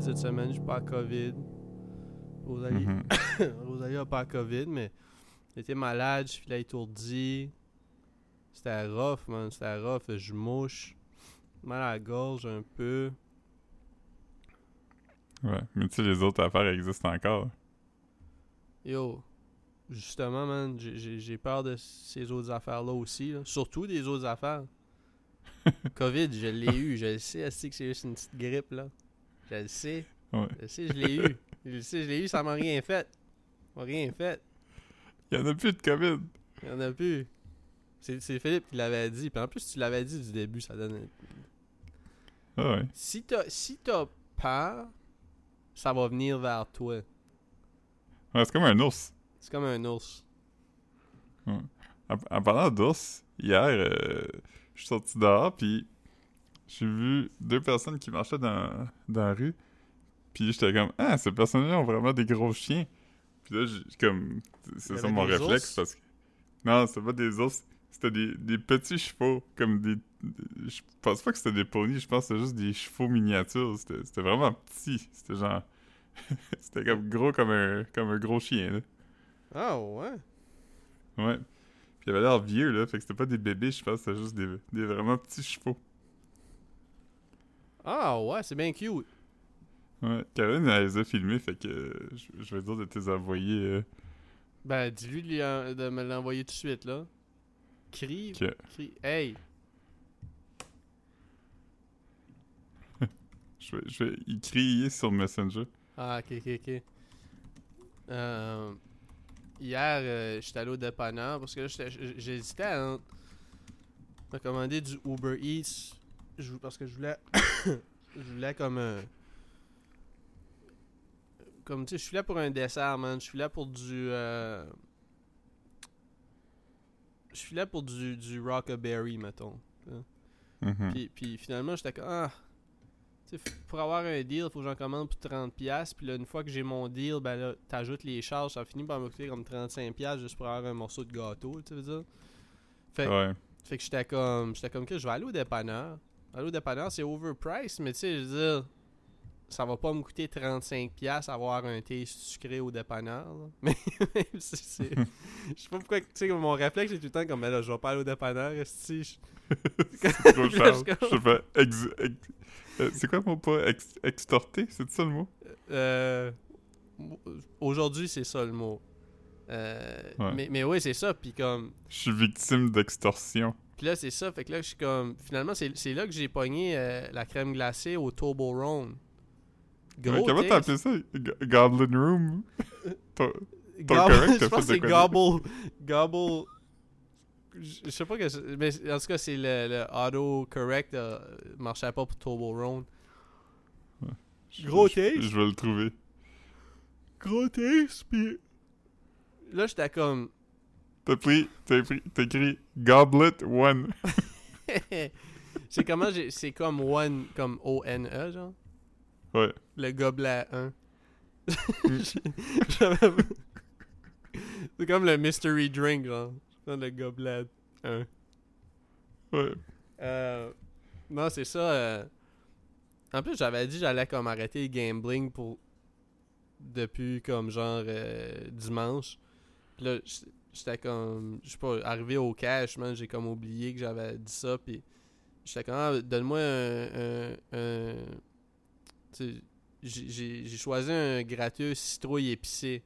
Cette semaine, j'ai pas COVID. Rosalie, Mhm. Rosalie a pas COVID, mais j'étais malade, je filais étourdi. C'était rough, man, c'était rough, je mouche. Mal à la gorge un peu. Ouais. Mais tu sais, les autres affaires existent encore. Yo, justement, man, j'ai- peur de ces autres affaires-là aussi. là. Surtout des autres affaires. COVID, je l'ai eu. Je le sais, que c'est juste une petite grippe, là? Je le sais. Ouais. Je le sais, je l'ai eu. Je le sais, je l'ai eu, ça m'a rien fait. Ça m'a rien fait. Il y en a plus de COVID. Il y en a plus. C'est c'est Philippe qui l'avait dit. Puis en plus, tu l'avais dit du début, ça donne. Ah ouais. Si t'as si t'as peur, ça va venir vers toi. Ouais, c'est comme un ours. C'est comme un ours. En, en parlant d'ours, hier, euh, je suis sorti dehors, puis j'ai vu deux personnes qui marchaient dans, dans la rue. Puis j'étais comme, ah, ces personnes-là ont vraiment des gros chiens. Puis là, j'ai comme, c'est ça mon réflexe, ours? parce que. Non, c'était pas des ours, c'était des, des petits chevaux, comme des. des- Je pense pas que c'était des poneys, je pense que c'était juste des chevaux miniatures. C'était c'était vraiment petit. C'était genre. c'était comme gros comme un, comme un gros chien, là. Ah ouais? Ouais. Puis il avait l'air vieux, là. Fait que c'était pas des bébés, je pense, c'était juste des, des vraiment petits chevaux. Ah ouais, c'est bien cute. Ouais. Caroline, elle les a filmés, fait que je, je vais dire de te les envoyer. euh, Ben, dis-lui de, de me l'envoyer tout de suite, là. Crie, crie. Hey! Je vais, je vais y crier sur Messenger. Ah, ok, ok, ok. Euh, hier, euh, j'étais allé au dépanneur parce que là, j'hésitais à me commander du Uber Eats je- parce que je voulais. je voulais comme un. Comme tu sais, je suis là pour un dessert, man. Je suis là pour du. euh, Je suis là pour du, du Rockaberry, mettons. Mhm. Puis, puis finalement, j'étais comme, ah, tu sais, f- pour avoir un deal, faut que j'en commande pour 30$. Puis là, une fois que j'ai mon deal, ben là, t'ajoutes les charges, ça finit par me coûter comme 35$ juste pour avoir un morceau de gâteau, tu veux dire. Fait, Ouais. fait que j'étais comme, j'étais comme que je vais aller au dépanneur. Au dépanneur, c'est overpriced, mais tu sais, je veux dire, ça va pas me coûter 35$ avoir un thé sucré au dépanneur. là. Mais, mais Je sais pas pourquoi, tu sais, mon réflexe, c'est tout le temps comme, ben là, je vais pas aller au dépanneur, esti, je- C'est je sais pas. ex- ex- euh, c'est quoi mot pas ex- extorter? C'est ça le mot? Euh, Aujourd'hui, c'est ça le mot. Euh, Ouais. mais, mais oui, c'est ça. Puis comme. Je suis victime d'extorsion. Puis là, c'est ça. Fait que là, je suis comme. Finalement, c'est là que j'ai pogné euh, la crème glacée au Toblerone. Ouais, Gros. comment taste. t'as appelé ça? G- Goblin Room? Correct, je pense que c'est Gobble. Gobble. Je sais pas que. c'est- Mais en tout cas, c'est le, le auto-correct. euh, marchait pas pour Toblerone. Je- Gros taste. Je vais le trouver. Gros taste. Puis. Là, j'étais comme. T'as pris, t'as pris, t'as écrit Goblet One. c'est comment j'ai. C'est comme one. Comme O-N-E, genre? Ouais. Le gobelet 1. J'avais- c'est comme le mystery drink, genre. Le gobelet 1. Ouais. Euh, non, c'est ça. euh, En plus, j'avais dit que j'allais comme arrêter le gambling pour. Depuis comme genre euh, dimanche. Puis là, j'étais comme. Je sais pas, arrivé au cash, man, j'ai comme oublié que j'avais dit ça. Puis j'étais comme, ah, donne-moi un. un, j'ai- choisi un gratteux citrouille épicé.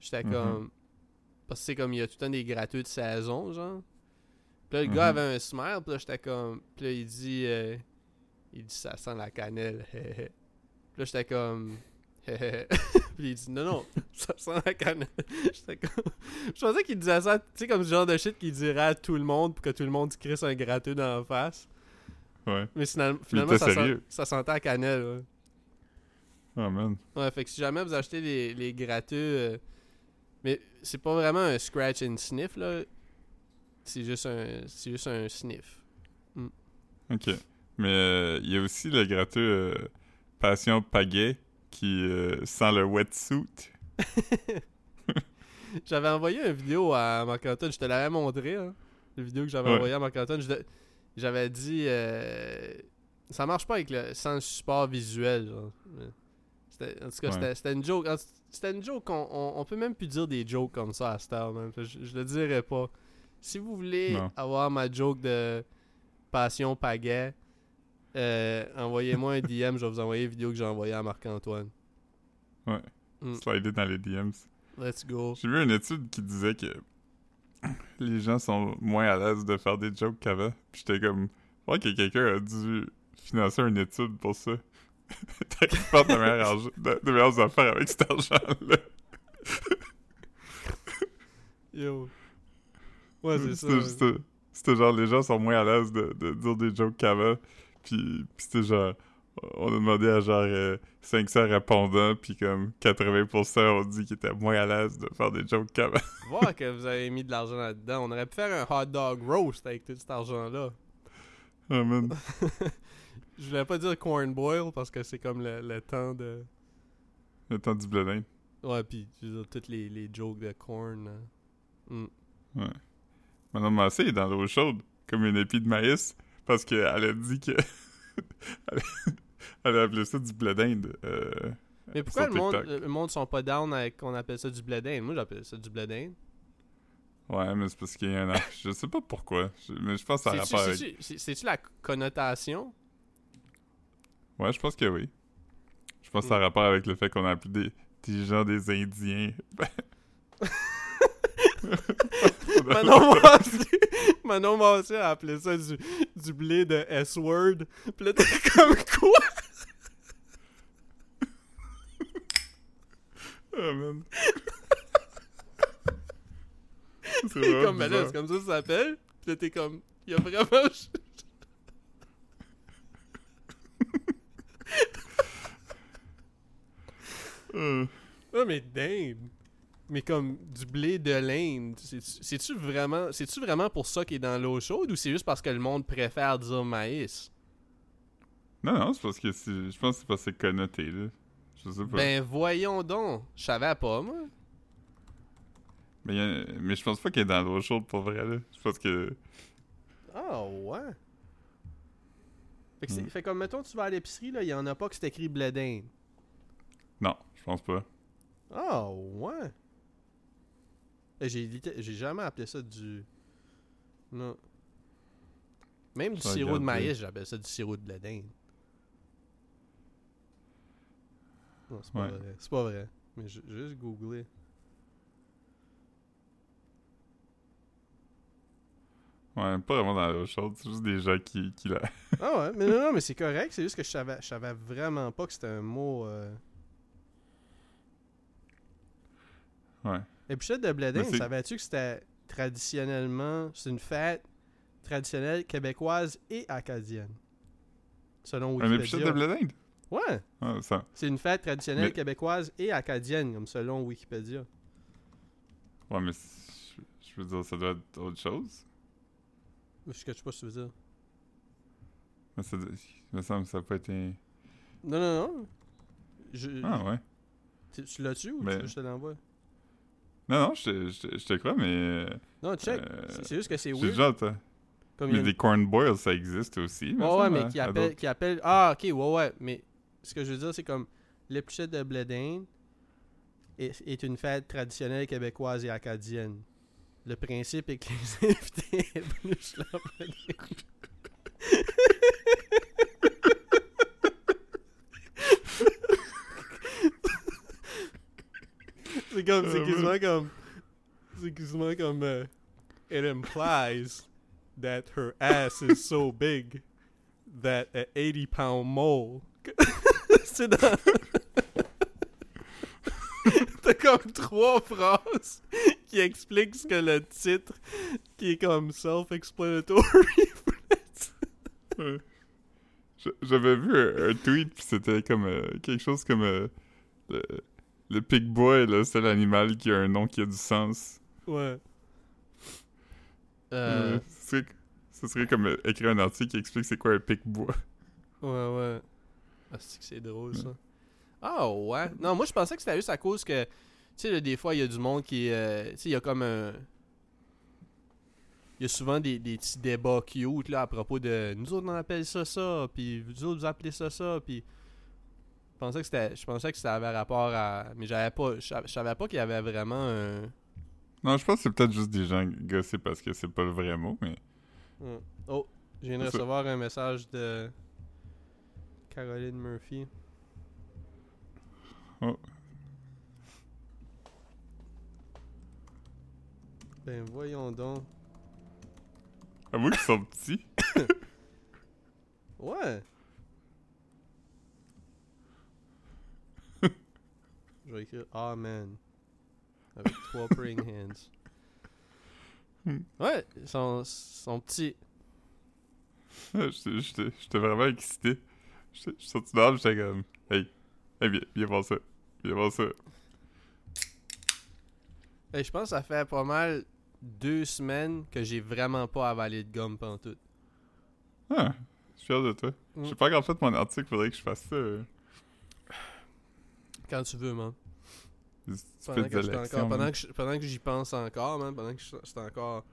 J'étais Mhm. comme. Parce que c'est comme, il y a tout le temps des gratteux de saison, genre. Puis là, le Mhm. gars avait un smile, puis là, j'étais comme. Puis là, il dit. euh, il dit, ça sent la cannelle. puis là, j'étais comme. puis il dit, non, non, ça sent la comme. Je pensais qu'il disait ça, tu sais, comme ce genre de shit qu'il dirait à tout le monde pour que tout le monde se crisse un gratteux dans la face. Ouais. Mais finalement, finalement ça, sent- ça sentait la cannelle, ouais. Oh man. Ouais, fait que si jamais vous achetez les, les gratteux, euh, mais c'est pas vraiment un scratch and sniff, là. C'est juste un, c'est juste un sniff. Ok. Mais euh, il y a aussi le gratteux euh, Passion Pagaie qui euh, sent le wetsuit. J'avais envoyé une vidéo à Marc-Antoine, je te l'avais montré, hein, la vidéo que j'avais Ouais. envoyée à Marc-Antoine. J'avais dit, euh, Ça marche pas avec le, sans le support visuel, genre. En tout cas, Ouais. c'était- une joke. C'était une joke, on, on, on peut même plus dire des jokes comme ça à Star, Je, je le dirais pas. Si vous voulez Non. avoir ma joke de passion pagaie, euh, envoyez-moi un DM, je vais vous envoyer une vidéo que j'ai envoyée à Marc-Antoine. Mm. Slider dans les DMs. Let's go. J'ai vu une étude qui disait que les gens sont moins à l'aise de faire des jokes qu'avant. Puis j'étais comme, je crois que quelqu'un a dû financer une étude pour ça. De meilleures, argent- de, meilleures affaires avec cet argent-là. Yo. Ouais, c'est ça. C'était genre, les gens sont moins à l'aise de, de dire des jokes qu'avant. Puis, puis c'était genre, on a demandé à genre euh, 500 répondants, puis comme 80% ont dit qu'ils étaient moins à l'aise de faire des jokes qu'avant. Voir que vous avez mis de l'argent là-dedans. On aurait pu faire un hot dog roast avec tout cet argent-là. Man. Je voulais pas dire corn boil parce que c'est comme le, le temps de. Le temps du blé d'Inde. Ouais, pis je veux dire, toutes les, les jokes de corn. euh. Mm. Ouais. Madame Massé est dans l'eau chaude, comme une épi de maïs, parce qu'elle a dit que. elle, a appelé ça du blé d'Inde. euh, Mais pourquoi le monde, le monde sont pas down avec qu'on appelle ça du blé d'Inde? Moi j'appelle ça du blé d'Inde. Ouais, mais c'est parce qu'il y a un. Je sais pas pourquoi, je- mais je pense que ça a rapport avec. c'est-tu- c'est- C'est-tu la connotation? Ouais, je pense que oui. Je pense que ça a rapport avec le fait qu'on a appelé des, des gens des Indiens. Manon Massé, Manon Massé a appelé ça du, du blé de S-word. Pis là t'es comme quoi? Ah, man. C'est T'es vraiment comme, ben là, c'est comme ça que ça s'appelle. Pis là t'es comme, y'a vraiment. Euh, Ah, mais damn! Mais comme du blé de l'Inde, c'est-tu vraiment, c'est-tu vraiment pour ça qu'il est dans l'eau chaude ou c'est juste parce que le monde préfère dire maïs? Non, non, c'est parce que c'est... je pense que c'est parce que c'est connoté, là. Je sais pas. Ben voyons donc, je savais pas moi. Mais, a- mais je pense pas qu'il est dans l'eau chaude pour vrai, là. Je pense que. Ah ouais. Fait, que c'est- Hmm. fait comme mettons tu vas à l'épicerie là, il y en a pas que c'est écrit blé d'Inde. Non, je pense pas. Ah ouais. Eh, J'ai jamais appelé ça du non. Même du sirop de maïs, j'appelle ça du sirop de blé d'Inde. Non, c'est pas Ouais. vrai. C'est pas vrai. Mais j'ai juste googlé. Ouais, pas vraiment dans l'eau chaude, c'est juste des gens qui, qui la. Ah ouais, mais non, non, mais c'est correct. C'est juste que je savais, je savais vraiment pas que c'était un mot. Euh... Ouais. Et puis, de blé d'Inde, savais-tu que c'était traditionnellement. C'est une fête traditionnelle québécoise et acadienne? Selon Un épichette de Wikipédia. blé d'Inde? Ouais, Ah, ça. c'est une fête traditionnelle Mais- québécoise et acadienne, comme selon Wikipédia. Ouais, mais je veux dire, ça doit être autre chose. Je sais pas ce que tu veux dire. Mais ça, il me semble que ça peut être un. Non, non, non. Je, Ah, ouais. tu, tu l'as-tu ou tu veux que je te l'envoie? Non, non, je te- je te je te crois, mais. Non, check. euh, C'est- juste que c'est weird. entendu. Comme Mais une- des corn boils, ça existe aussi. Ouais, ouais, mais hein, qui à appelle, d'autres- qui appelle. Ah, ok, ouais, ouais. Mais ce que je veux dire, c'est comme l'épluchette de blé d'Inde est, est une fête traditionnelle québécoise et acadienne. Le principe est que les invités épluchent leur blé C'est comme, c'est Euh, quasiment comme. C'est quasiment comme. euh, it implies that her ass is so big that a 80 pound mole. c'est dans. T'as comme trois phrases qui expliquent ce que le titre, qui est comme self-explanatory. Ouais. J'avais vu un, un tweet, puis c'était comme euh, quelque chose comme euh, le pig boy, là, c'est l'animal qui a un nom qui a du sens. ouais. Euh, Euh, ce, serait, ce serait comme écrire un article qui explique c'est quoi un pig boy. ouais, ouais. Ah, c'est que c'est drôle ça. Ah, ouais. Non, moi je pensais que c'était juste à cause que, tu sais, là, des fois il y a du monde qui. euh, tu sais, il y a comme un. Il y a souvent des, des petits débats cute là, à propos de nous autres on appelle ça ça, puis vous autres vous appelez ça ça, puis pensais que c'était je pensais que ça avait rapport à mais j'avais pas je sav- je savais pas qu'il y avait vraiment un Non, je pense que c'est peut-être juste des gens gossés parce que c'est pas le vrai mot, mais. Hmm. Oh, je viens de ça. recevoir un message de Caroline Murphy. Oh. Ben voyons donc. Avoue qu'ils sont petits. Ouais. Je vais écrire Amen. Avec trois praying hands. Hmm. Ouais, ils sont, sont petits. J'étais- vraiment excité. Je suis sorti dehors, j'étais comme, hey, hey, viens, viens voir ça. Viens voir ça. Hey, je pense que ça fait pas mal deux semaines que j'ai vraiment pas avalé de gomme pantoute. Ah, je suis fier de toi. Mm. J'ai pas encore fait mon article, faudrait que je fasse ça. euh, Quand tu veux, man. Pendant que, j'étais élections, encore, pendant, man. que, je- pendant que j'y pense encore, man. Pendant que je- j'étais encore.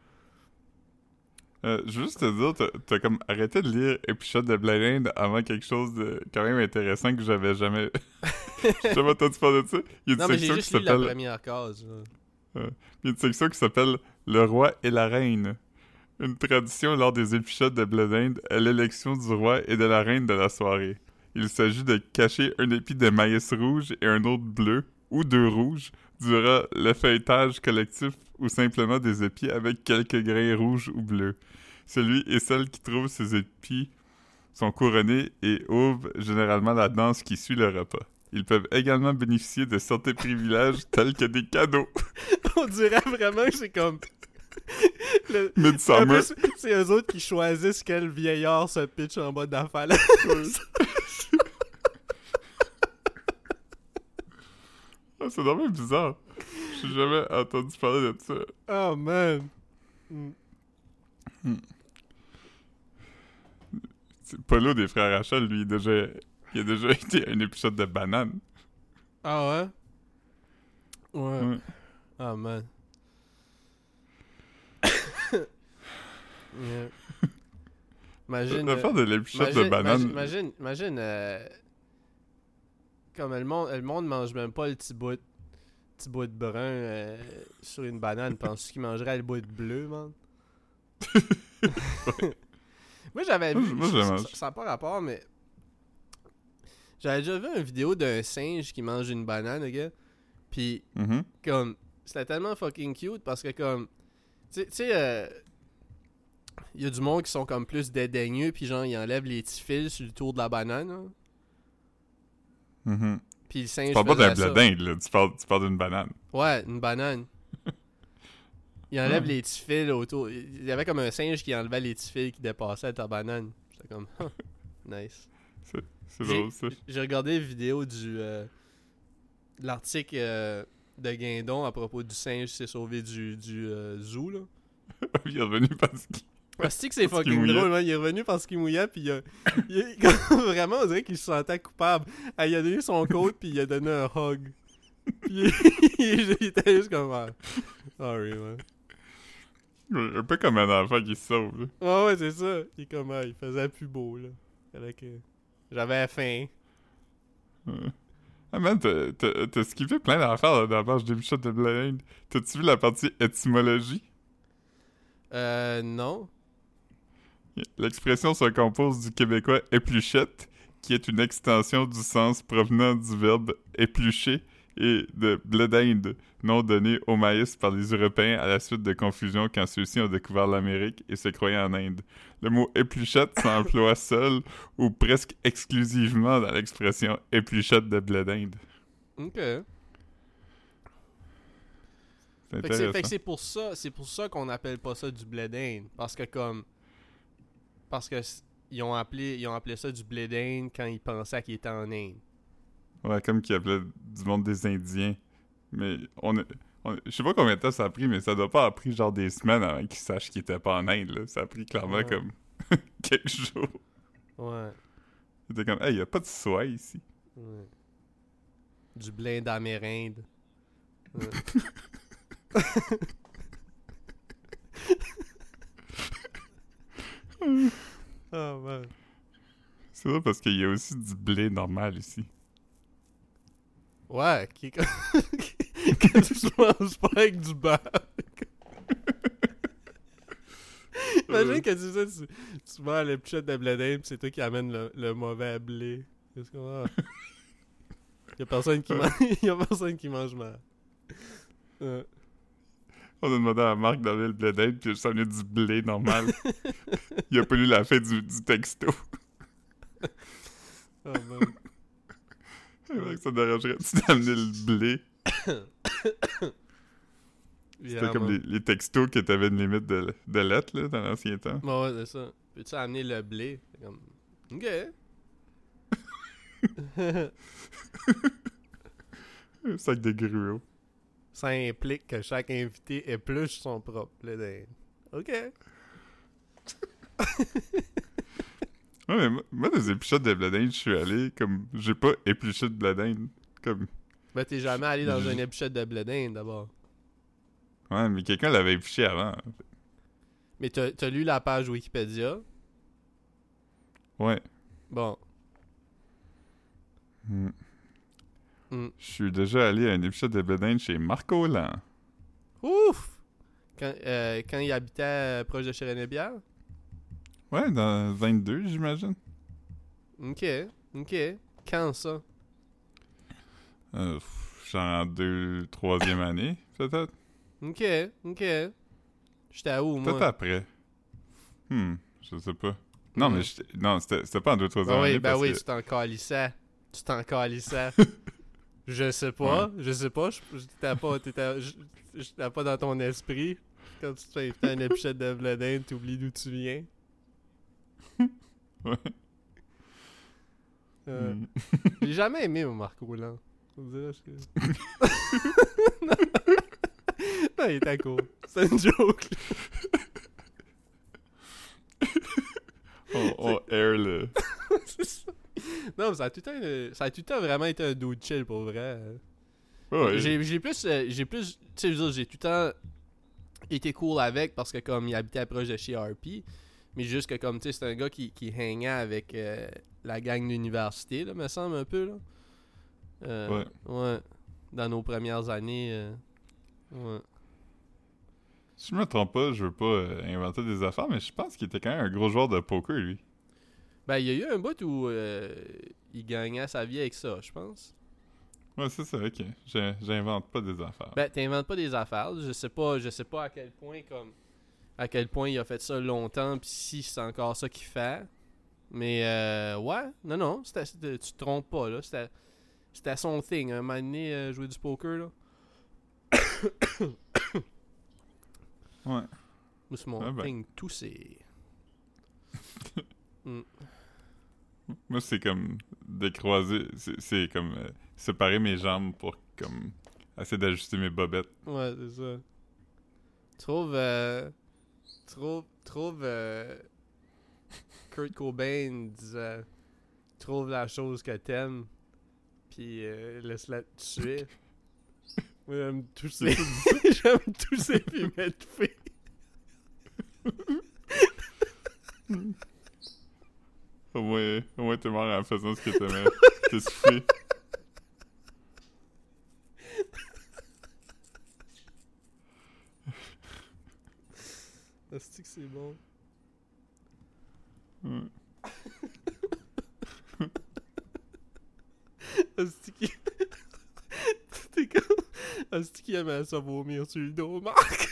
Euh, je veux juste te dire, t'as- comme arrêté de lire Épichette de Blind avant quelque chose de quand même intéressant que j'avais jamais. Jamais entendu parler de ça? Il y a une Non, mais j'ai section qui la s'appelle. première case. là. Il y a une section qui s'appelle Le roi et la reine. Une tradition lors des épichotes de d'Inde est l'élection du roi et de la reine de la soirée. Il s'agit de cacher un épi de maïs rouge et un autre bleu, ou deux rouges, durant le feuilletage collectif ou simplement des épis avec quelques grains rouges ou bleus. Celui et celle qui trouve ces épis sont couronnés et ouvrent généralement la danse qui suit le repas. Ils peuvent également bénéficier de certains privilèges tels que des cadeaux. On dirait vraiment que c'est comme. Le- Midsummer. c'est eux autres qui choisissent quel vieillard se pitch en bas de la falaise. Ah, c'est vraiment bizarre. J'ai jamais entendu parler de ça. Oh man. Mm. C'est Polo des frères Rachel, lui, il a déjà, il a déjà été à un épisode de banane. Ah ouais? Ouais. Ouais. Ah man. Yeah. Imagine. L'affaire euh, de l'épisode de banane. imagine, imagine, imagine, euh, comme le monde, le monde mange même pas le petit bout, petit bout de brun euh, sur une banane. Penses-tu qu'il mangerait le bout de bleu, man? Moi, j'avais vu. Moi, je- ça- n'a pas rapport, mais. J'avais déjà vu une vidéo d'un singe qui mange une banane, gars. Puis, Mhm. comme. C'était tellement fucking cute parce que, comme. Tu sais- tu sais, euh, il y a du monde qui sont comme plus dédaigneux, puis genre, ils enlèvent les petits fils sur le tour de la banane. hein. Mhm. Puis le singe. Tu parles pas d'un d'Inde, là. Tu parles, tu parles d'une banane. Ouais, une banane. Il enlève les petits fils autour. Il y avait comme un singe qui enlevait les petits fils qui dépassaient à ta banane. J'étais comme, nice. C'est drôle, ça. J'ai regardé la vidéo du. euh, de l'article euh, de Guindon à propos du singe qui s'est sauvé du, du euh, zoo, là. il est revenu parce qu'il... Ah, c'est que c'est Parce fucking drôle, man. Il est revenu parce qu'il mouillait, puis il a, il a- comme vraiment, on dirait qu'il se sentait coupable. Ah, il a donné son coat, puis il a donné un hug. Puis il, il était juste comme, ah, sorry, man. Un peu comme un enfant qui se sauve, là. Ouais, ouais, c'est ça. Il, est comme, ah, il faisait plus beau, là. Que... J'avais faim. Ouais. Ah man, t'as- skippé plein d'affaires dans la page d'épisode de blé d'Inde. T'as-tu vu la partie étymologie? Euh, non. L'expression se compose du québécois épluchette, qui est une extension du sens provenant du verbe éplucher, et de blé d'Inde, nom donné au maïs par les Européens à la suite de confusion quand ceux-ci ont découvert l'Amérique et se croyaient en Inde. Le mot épluchette s'emploie seul ou presque exclusivement dans l'expression épluchette de blé d'Inde. Ok. C'est Fait que pour ça, c'est pour ça qu'on appelle pas ça du blé d'Inde. Parce que comme, parce que ils ont appelé, ils ont appelé ça du blé d'Inde quand ils pensaient qu'ils étaient en Inde. Ouais, comme qui appelait du monde des Indiens. Mais on, on- je sais pas combien de temps ça a pris, mais ça doit pas avoir pris genre des semaines avant qu'ils sachent qu'ils étaient pas en Inde. Là. Ça a pris clairement Ouais. comme quelques jours. Ouais. C'était comme, hey, y a pas de soie ici. ouais. Du blé d'Amérinde. Ouais. oh man. C'est ça parce qu'il y a aussi du blé normal ici. Ouais, qui que tu manges pas avec du bac. Imagine que tu sais, tu, tu les petites de blé pis c'est toi qui amène le, mauvais blé. Qu'est-ce qu'on a? Y'a personne qui mange. Personne qui mange mal. On a demandé à Marc d'amener le blé d'Inde, puis ça venait du blé normal. il a pas lu la fin du, du texto. Oh, man. Que ça dérangerait-tu d'amener le blé? C'était comme les, les textos que t'avais une limite de, de lettres, là, dans l'ancien temps. Bon, ouais, c'est ça. Peux-tu amener le blé? Comme... Ok. Un sac de gruau. Ça implique que chaque invité épluche son propre d'Inde. Ok. Ouais, mais moi, moi, des épluchettes de blé d'Inde, je suis allé, comme, j'ai pas épluché de blé d'Inde. Comme, Ben, t'es jamais allé dans une épluchette de blé d'Inde, d'abord. ouais, mais quelqu'un l'avait épluché avant. Mais t'as t'as lu la page Wikipédia? Ouais. Bon. Hmm. Hmm. Je suis déjà allé à une épluchette de blé d'Inde chez Marco Lan. Ouf! Quand, euh, quand il habitait euh, proche de Chérénébière? Ouais, dans 22, j'imagine. Ok, ok. Quand ça? Euh, genre en deux, troisième année, peut-être. Ok, ok. J'étais où, moi? Peut-être après. Hmm, je sais pas. Non, Hmm. mais non, c'était pas en deux, troisième Ah oui, année. ben parce oui, que- tu t'en calissais. Tu t'en calissais. je sais pas, je sais pas. T'étais pas, pas dans ton esprit. Quand tu te fais inviter à une épluchette de blé d'Inde, t'oublies d'où tu viens. Ouais. Euh, Hmm. J'ai jamais aimé mon Marc Roulant. On dirait que... non, il était cool. C'est une joke. on, on air le. C'est ça. Non, mais ça a tout le temps, une- ça a tout le temps vraiment été un dude chill pour vrai. Ouais, ouais. J'ai plus, euh, j'ai plus, tu sais, j'ai tout le temps été cool avec parce que comme il habitait proche de chez RP, mais juste que comme, tu sais, c'est un gars qui, qui hangait avec euh, la gang d'université, là, me semble un peu, là. Euh, Ouais. Ouais. Dans nos premières années. euh, ouais. Si je me trompe pas, je veux pas euh, inventer des affaires, mais je pense qu'il était quand même un gros joueur de poker, lui. Ben, il y a eu un bout où euh, il gagnait sa vie avec ça, je pense. Ouais, c'est ça, ok. J'invente pas des affaires. Ben, t'inventes pas des affaires. Je sais pas, je sais pas à quel point comme à quel point il a fait ça longtemps puis si c'est encore ça qu'il fait. Mais euh, ouais, non non, c'était- tu te trompes pas là, c'était c'était son thing. Un moment donné, euh, jouer du poker là. Ouais. Moi, c'est mon Ah ben. thing tout c'est. Moi, c'est comme décroiser. C'est c'est comme euh, séparer mes jambes pour comme essayer d'ajuster mes bobettes. Ouais, c'est ça. Trouve euh, trouve trouve euh, Kurt Cobain disait trouve la chose que t'aimes puis euh, laisse-la te tuer. Moi j'aime tousser. j'aime tousser puis m'étouffer. Au moins, au moins t'es mort en faisant ce que t'aimais. T'es soufflé. Est-ce que c'est bon? Ouais. Que T'es comme Est-ce qu'il aimait ça vomir sur le dos, Marc?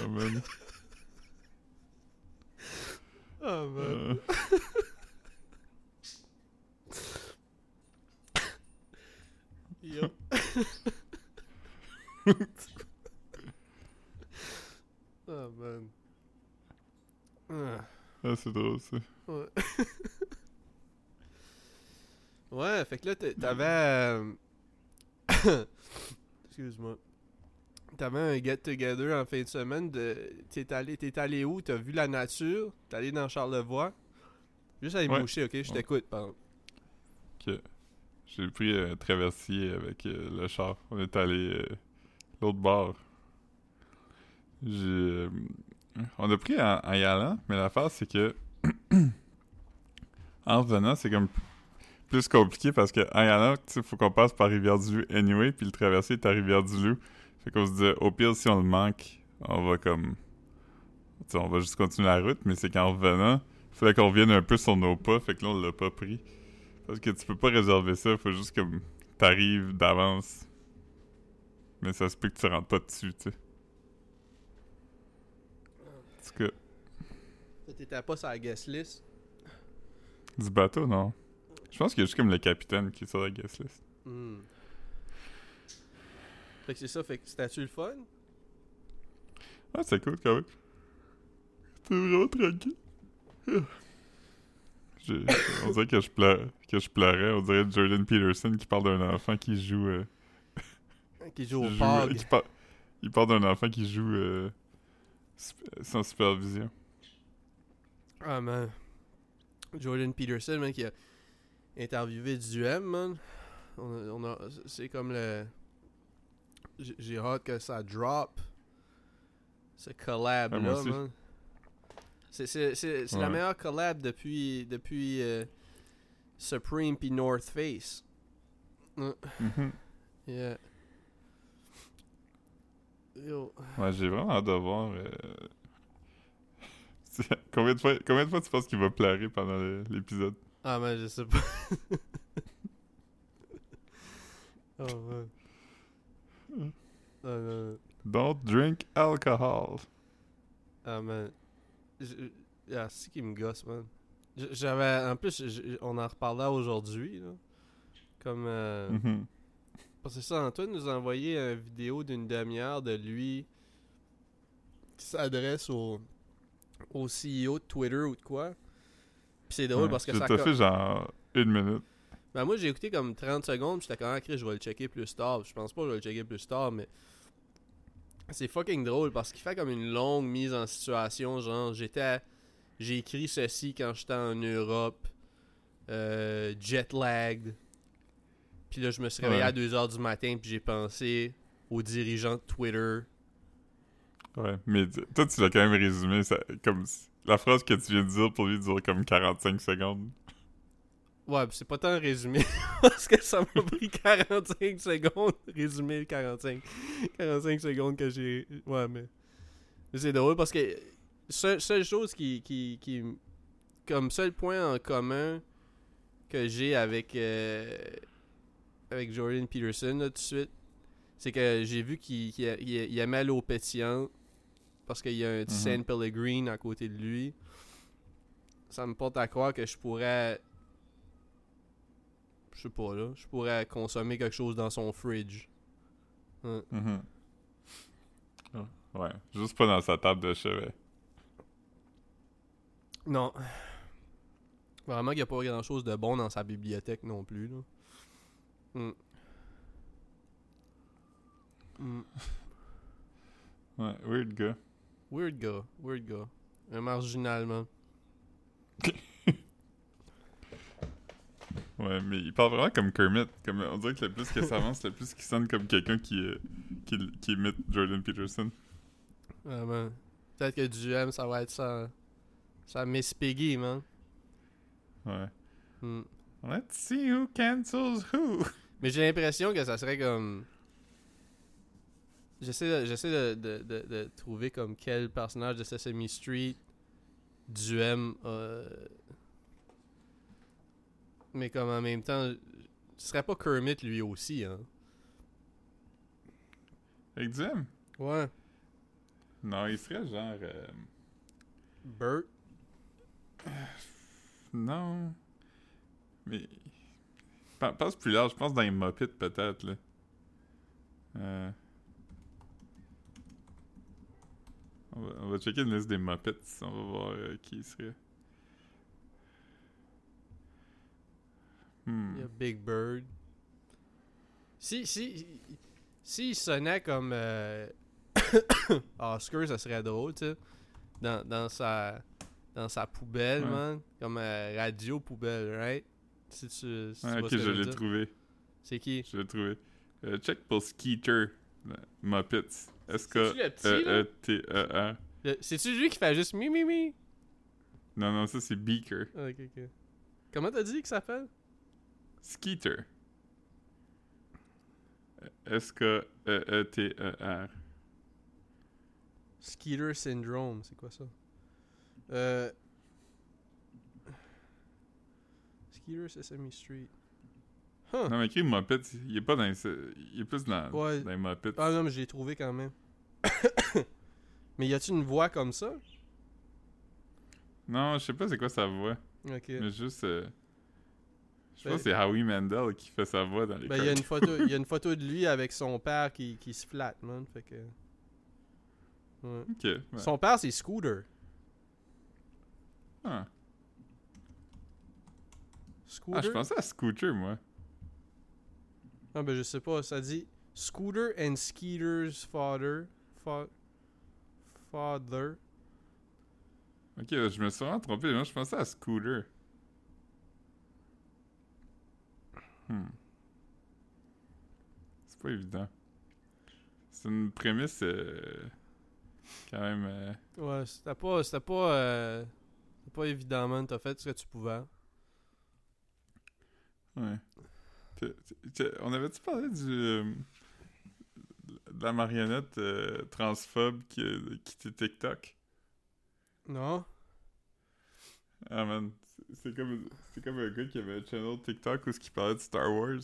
Ah, man. Ah man. Euh, Yup. oh man. Ah, ah, c'est drôle, ça. ouais. ouais, fait que là, t'a- t'avais. euh, Excuse-moi. T'avais un get-together en fin de semaine. de T'es allé, t'es allé où? T'as vu la nature? T'es allé dans Charlevoix? Juste aller Ouais. moucher, ok? Je t'écoute, pardon. que j'ai pris un traversier avec euh, le char. On est allé euh, l'autre bord. J'ai euh, on a pris en, en y allant, mais l'affaire c'est que en revenant, c'est comme plus compliqué parce que en y allant, sais, faut qu'on passe par Rivière-du-Loup anyway, puis le traversier est à Rivière-du-Loup. Fait qu'on se disait au pire si on le manque, on va comme tu sais, on va juste continuer la route, mais c'est qu'en revenant, fallait qu'on revienne un peu sur nos pas, fait que là on l'a pas pris. Parce que tu peux pas réserver ça, faut juste comme t'arrives d'avance. Mais ça se peut que tu rentres pas dessus, tu sais. Tout cas, T'étais pas sur la guest list? du bateau, non. Je pense qu'il y a juste comme le capitaine qui est sur la guest list. Hmm. Fait que c'est ça, fait que c'était-tu le fun? Ah, c'est cool quand même. C'était vraiment tranquille. On dirait que je, pleurais, que je pleurais. On dirait Jordan Peterson qui parle d'un enfant qui joue. euh, Qui joue au joue- POG. qui par- il parle d'un enfant qui joue euh, sans supervision. Ah, man. Jordan Peterson, man, qui a interviewé Duhem, man. On c'est comme le. J'ai hâte que ça drop. Ce collab Ouais, moi là, aussi. man. C'est c'est- c'est- c'est la meilleure collab depuis, depuis euh, Supreme puis North Face. Ouais, Mhm. yeah. Yo. Ouais, j'ai vraiment hâte de voir. euh, combien, de fois, combien de fois tu penses qu'il va pleurer pendant l'épisode? Ah, man, je sais pas. oh, man. Ah, non. Don't drink alcohol. Ah, man. Je- Ah, c'est qui me gosse, man? J'avais. En plus, on en reparlait aujourd'hui, là. Comme. euh, Mhm. Parce que ça, Antoine nous a envoyé une vidéo d'une demi-heure de lui qui s'adresse au, au CEO de Twitter ou de quoi. Puis c'est drôle Ouais, parce que ça. fait genre une minute. Ben moi j'ai écouté comme 30 secondes, j'étais comme ah, Chris, je vais le checker plus tard. Je pense pas que je vais le checker plus tard, mais c'est fucking drôle parce qu'il fait comme une longue mise en situation, genre j'étais à- j'ai écrit ceci quand j'étais en Europe, euh, jet lagged. Puis là je me suis réveillé Ouais. à 2h du matin puis j'ai pensé aux dirigeants de Twitter. Ouais, mais toi, tu l'as quand même résumé. Ça, comme la phrase que tu viens de dire pour lui dure comme 45 secondes. Ouais, pis c'est pas tant résumé parce que ça m'a pris 45 secondes résumer le 45 45 secondes que j'ai ouais mais, mais c'est drôle parce que seule, seule chose qui, qui, qui comme seul point en commun que j'ai avec euh, avec Jordan Peterson là, tout de suite c'est que j'ai vu qu'il qu'il il, il aimait l'eau pétillante parce qu'il y a un petit Mhm. Saint Pellegrine à côté de lui ça me porte à croire que je pourrais je sais pas là, je pourrais consommer quelque chose dans son fridge. Ouais. Mhm. Ouais, juste pas dans sa table de chevet. Non. Vraiment qu'il n'y a pas grand chose de bon dans sa bibliothèque non plus. Là. Mm. Mm. Ouais, weird gars. Weird gars, weird gars. Un marginal, man. Ouais, mais il parle vraiment comme Kermit. Comme, on dirait que le plus que ça avance, le plus qu'il sonne comme quelqu'un qui, euh, qui, qui imite Jordan Peterson. Vraiment. Peut-être que du M, ça va être ça. Ça Miss Piggy, man. Ouais. Mm. Let's see who cancels who. Mais j'ai l'impression que ça serait comme. J'essaie de, j'essaie de, de, de, trouver comme quel personnage de Sesame Street du M. euh, Mais comme en même temps, ce serait pas Kermit lui aussi, hein. Avec du M? Ouais. Non, il serait genre. euh, Bert. Non. Mais. Pense plus large, je pense dans les Muppets peut-être, là. Euh... On, va, on va checker une liste des Muppets, on va voir euh, qui serait. Hmm. Il y a Big Bird. Si, si, si il sonnait comme euh, Oscar, ça serait drôle, tu sais. Dans, dans sa dans sa poubelle, Ouais. man. Comme radio poubelle, right? Si tu, si tu Ah, ok, ce que je l'ai trouvé. C'est qui? Je l'ai trouvé. Euh, check pour Skeeter. euh, Muppets. S-K-E-E-T-E-R. Le- C'est-tu lui qui fait juste mi mi mi? Non, non, ça c'est Beaker. Ah, Ok, ok. Comment t'as dit qu'il s'appelle? Skeeter. S-K-E-E-T-E-R. Skeeter Syndrome, c'est quoi ça? Euh... Skeeter Sesame Street. Huh. Non, mais écrit Muppets, il est pas dans les... Il est plus dans, Ouais. dans les Muppets. Ah non, mais je l'ai trouvé quand même. mais y a-tu une voix comme ça? Non, je sais pas c'est quoi sa voix. Ok. Mais juste... euh, Je Ben- pense que c'est Howie Mandel qui fait sa voix dans les Ben, il y a une photo, il y a une photo de lui avec son père qui, qui se flatte, man. Fait que. Ouais. Ok. ouais. Son père, c'est Scooter. Ah. Scooter. Ah, je pensais à Scooter, moi. Ah, ben, je sais pas. Ça dit Scooter and Skeeter's father. Fa- father. Ok, je me suis vraiment trompé. Moi, je pensais à Scooter. Hmm. C'est pas évident. C'est une prémisse euh, quand même. euh, Ouais, c'était pas. C'était pas. euh, pas évident, man. T'as fait ce que tu pouvais. Ouais. On avait-tu parlé du. euh, de la marionnette euh, transphobe qui a quitté TikTok? Non? Ah man, c'est- comme, comme un gars qui avait un channel TikTok où il parlait de Star Wars.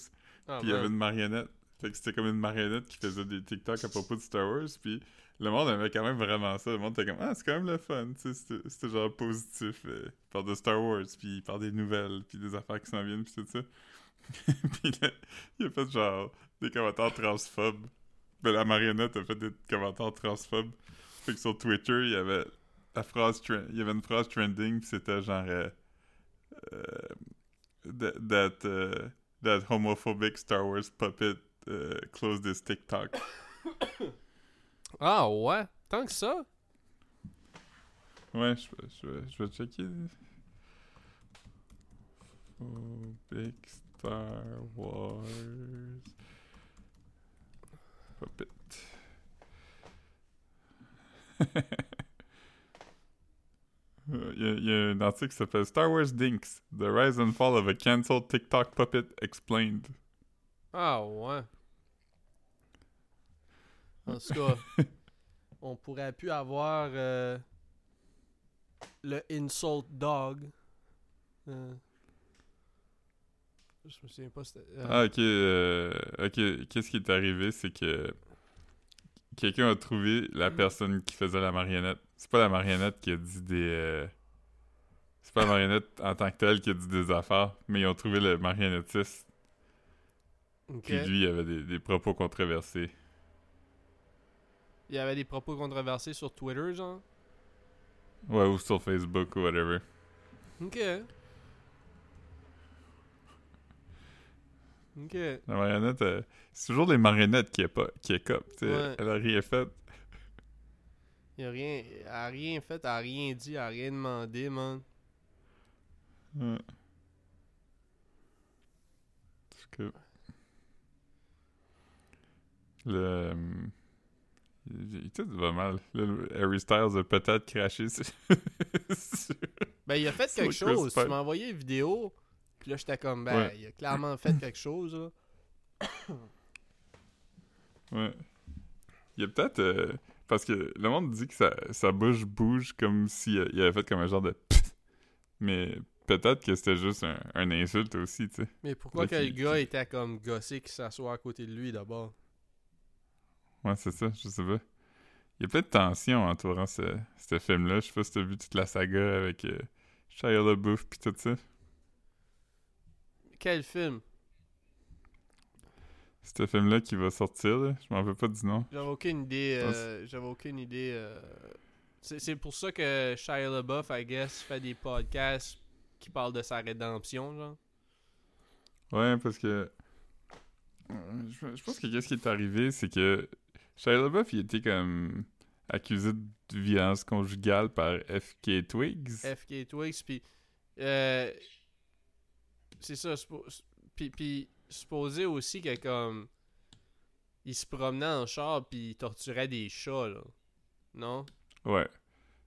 Ah, Puis il y avait une marionnette. Fait que c'était comme une marionnette qui faisait des TikTok à propos de Star Wars. Puis le monde aimait quand même vraiment ça. Le monde était comme Ah, c'est quand même le fun. C'était- genre positif. euh, il parle de Star Wars, puis il parle des nouvelles, puis des affaires qui s'en viennent, puis tout ça. puis là, il a fait genre des commentaires transphobes. Ben, la marionnette a fait des commentaires transphobes. Fait que sur Twitter, il y avait la phrase il y avait une phrase trending, puis c'était genre euh, euh, that, that, uh, that homophobic Star Wars puppet uh, closed his TikTok. Ah, ouais? Tant que ça? Ouais, je, je, vais- je vais checker. Phobic Star Wars puppet. Euh, Il y, a- il y a un article qui s'appelle Star Wars Dinks, The Rise and Fall of a Cancelled TikTok Puppet Explained. Ah, ouais. En tout cas, on pourrait plus avoir euh, le insult dog. Euh, je me souviens pas. euh, Ah, ok. ok, qu'est-ce qui est arrivé, c'est que quelqu'un a trouvé la personne qui faisait la marionnette. C'est pas la marionnette qui a dit des. C'est pas la marionnette en tant que telle qui a dit des affaires, mais ils ont trouvé le marionnettiste. ok. Puis lui, il avait des, des propos controversés. Il y avait des propos controversés sur Twitter, genre. Ouais, ou sur Facebook ou whatever. Ok. Ok. La marionnette, euh, c'est toujours les marionnettes qui est pas, qui est cop, tu sais. Ouais. Elle a rien fait. Il a rien, elle a rien fait, elle a rien dit, elle a rien demandé, man. Ouais. Parce que. Le. Euh, Il, tout va mal. Là, Harry Styles a peut-être craché sur. Ben, il a fait quelque chose. Tu m'as envoyé une vidéo. Puis là, j'étais comme, ben, Ouais. il a clairement fait quelque chose, là. Ouais. Il y a peut-être. euh, parce que le monde dit que sa, sa bouche bouge comme s'il il avait fait comme un genre de. pfft. Mais peut-être que c'était juste un, un insulte aussi, tu sais. Mais pourquoi que le gars était comme gossé qui s'assoit à côté de lui d'abord? Ouais, c'est ça, je sais pas. Il y a plein de tensions entourant ce, ce film-là. Je sais pas si t'as vu toute la saga avec euh, Shia LaBeouf pis tout ça. Quel film? Ce film-là qui va sortir, là. Je m'en rappelle pas du nom. J'avais aucune idée. Euh, J'avais aucune idée. euh, C'est c'est pour ça que Shia LaBeouf, I guess, fait des podcasts qui parlent de sa rédemption, genre. Ouais, parce que... Je, je pense que qu'est-ce qui est arrivé, c'est que Shia LaBeouf, il était comme... accusé de violence conjugale par FK Twigs. FK Twigs, puis euh, c'est ça, puis, puis supposé aussi que comme il se promenait en char puis il torturait des chats là, non? Ouais.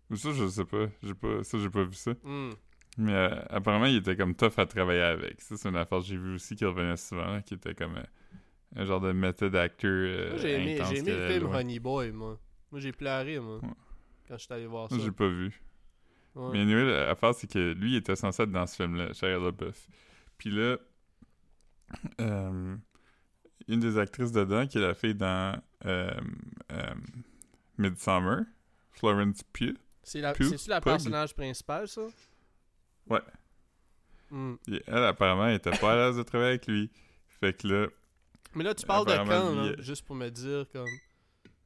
Mais ça, je sais pas. J'ai pas ça, j'ai pas vu ça. Hmm. Mais euh, apparemment, il était comme tough à travailler avec. Ça, c'est une affaire que j'ai vu aussi qui revenait souvent, là, qui était comme euh, un genre de method actor euh, Moi j'ai aimé, intense j'ai aimé le film loin. Honey Boy moi. Moi j'ai pleuré moi Ouais. quand je suis allé voir ça. Moi, j'ai pas vu. Ouais. Mais anyway, l'affaire, c'est que lui, il était censé être dans ce film-là, Shia LaBeouf. Puis là, euh, une des actrices dedans, qui est la fille dans euh, euh, Midsummer, Florence Pugh. C'est la, Pug- c'est-tu la personnage principal ça? Ouais. Hmm. Et elle, apparemment, elle était pas à l'aise de travailler avec lui. Fait que là, Mais là tu parles de quand là, juste pour me dire comme.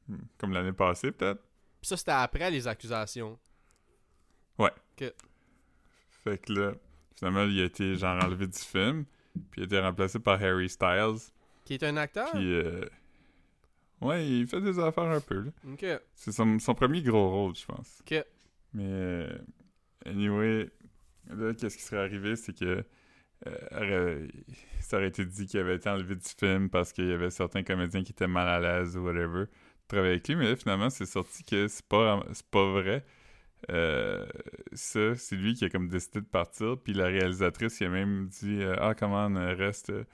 hmm, comme l'année passée, peut-être. Puis ça c'était après les accusations. Fait que là, finalement, il a été genre enlevé du film. Puis il a été remplacé par Harry Styles. Qui est un acteur? Puis, euh, ouais, il fait des affaires un peu, là. Ok. C'est son, son premier gros rôle, je pense. Ok. Mais, euh, anyway, là, qu'est-ce qui serait arrivé, c'est que euh, aurait- ça aurait été dit qu'il avait été enlevé du film parce qu'il y avait certains comédiens qui étaient mal à l'aise ou whatever travailler avec lui, mais là, finalement, c'est sorti que c'est pas, pas vrai. Euh, ça, c'est lui qui a comme décidé de partir, puis la réalisatrice, il a même dit euh, Ah, comment on reste, euh,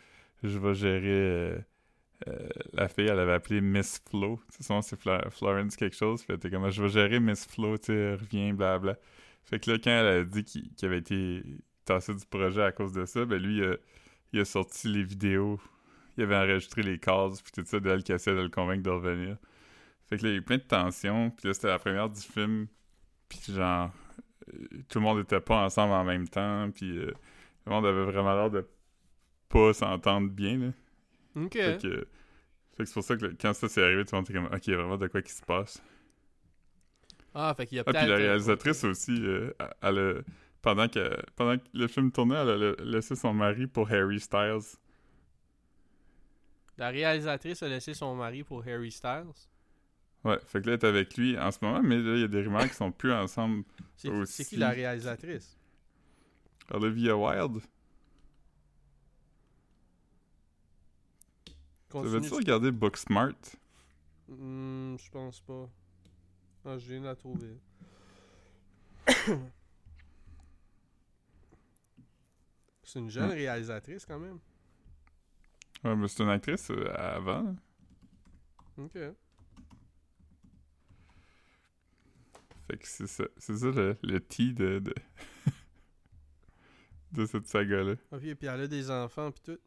je vais gérer... euh, euh, la fille, elle avait appelé Miss Flo. Nom, c'est Florence quelque chose. Était comme, je vais gérer Miss Flo, tu reviens, blabla. Fait que là, quand elle a dit qu'il avait été tassé du projet à cause de ça, ben lui, il a, il a sorti les vidéos. Il avait enregistré les cases, puis tout ça, d'elle qui essayait de le convaincre de revenir. Fait que là, il y a eu plein de tensions. Puis là, c'était la première du film. Puis genre, euh, tout le monde était pas ensemble en même temps. Puis euh, tout le monde avait vraiment l'air de pas s'entendre bien, là. Ok. Fait que, fait que c'est pour ça que quand ça s'est arrivé, tout le monde était comme, ok, il y a vraiment de quoi qui se passe. Ah, fait qu'il y a Ah, peut-être. puis la euh, réalisatrice aussi, euh, elle a- pendant, que, pendant que le film tournait, elle a la- laissé son mari pour Harry Styles. La réalisatrice a laissé son mari pour Harry Styles. Ouais, fait que là, elle est avec lui en ce moment, mais là, il y a des rumeurs qui sont plus ensemble. C'est Aussi. qui la réalisatrice? Olivia Wilde. T'avais-tu regardé Booksmart? Hmm, je pense pas. Ah, je viens de la trouver. C'est une jeune Hmm. réalisatrice quand même. Ouais, mais c'est une actrice euh, avant. Ok. Fait que c'est ça, c'est ça le, le T de, de, de cette saga-là. Ok, puis elle a des enfants puis tout.